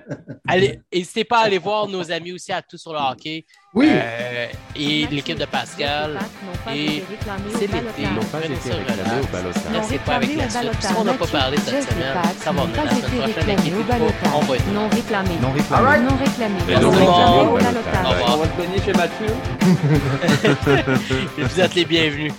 allez, n'hésitez pas à aller voir nos amis aussi à tout sur le hockey. Oui! Euh, et l'équipe de Pascal. et c'est l'été. N'ont pas été réclamés au balotage. Non, c'est pas avec la suite. Si on n'a pas parlé cette semaine, ça va venir la semaine été prochaine. on va être. Non réclamé. Non réclamé. Non réclamé. Non réclamé on au va- balotage. Au revoir. On va se donner chez Mathieu. Et vous êtes les bienvenus.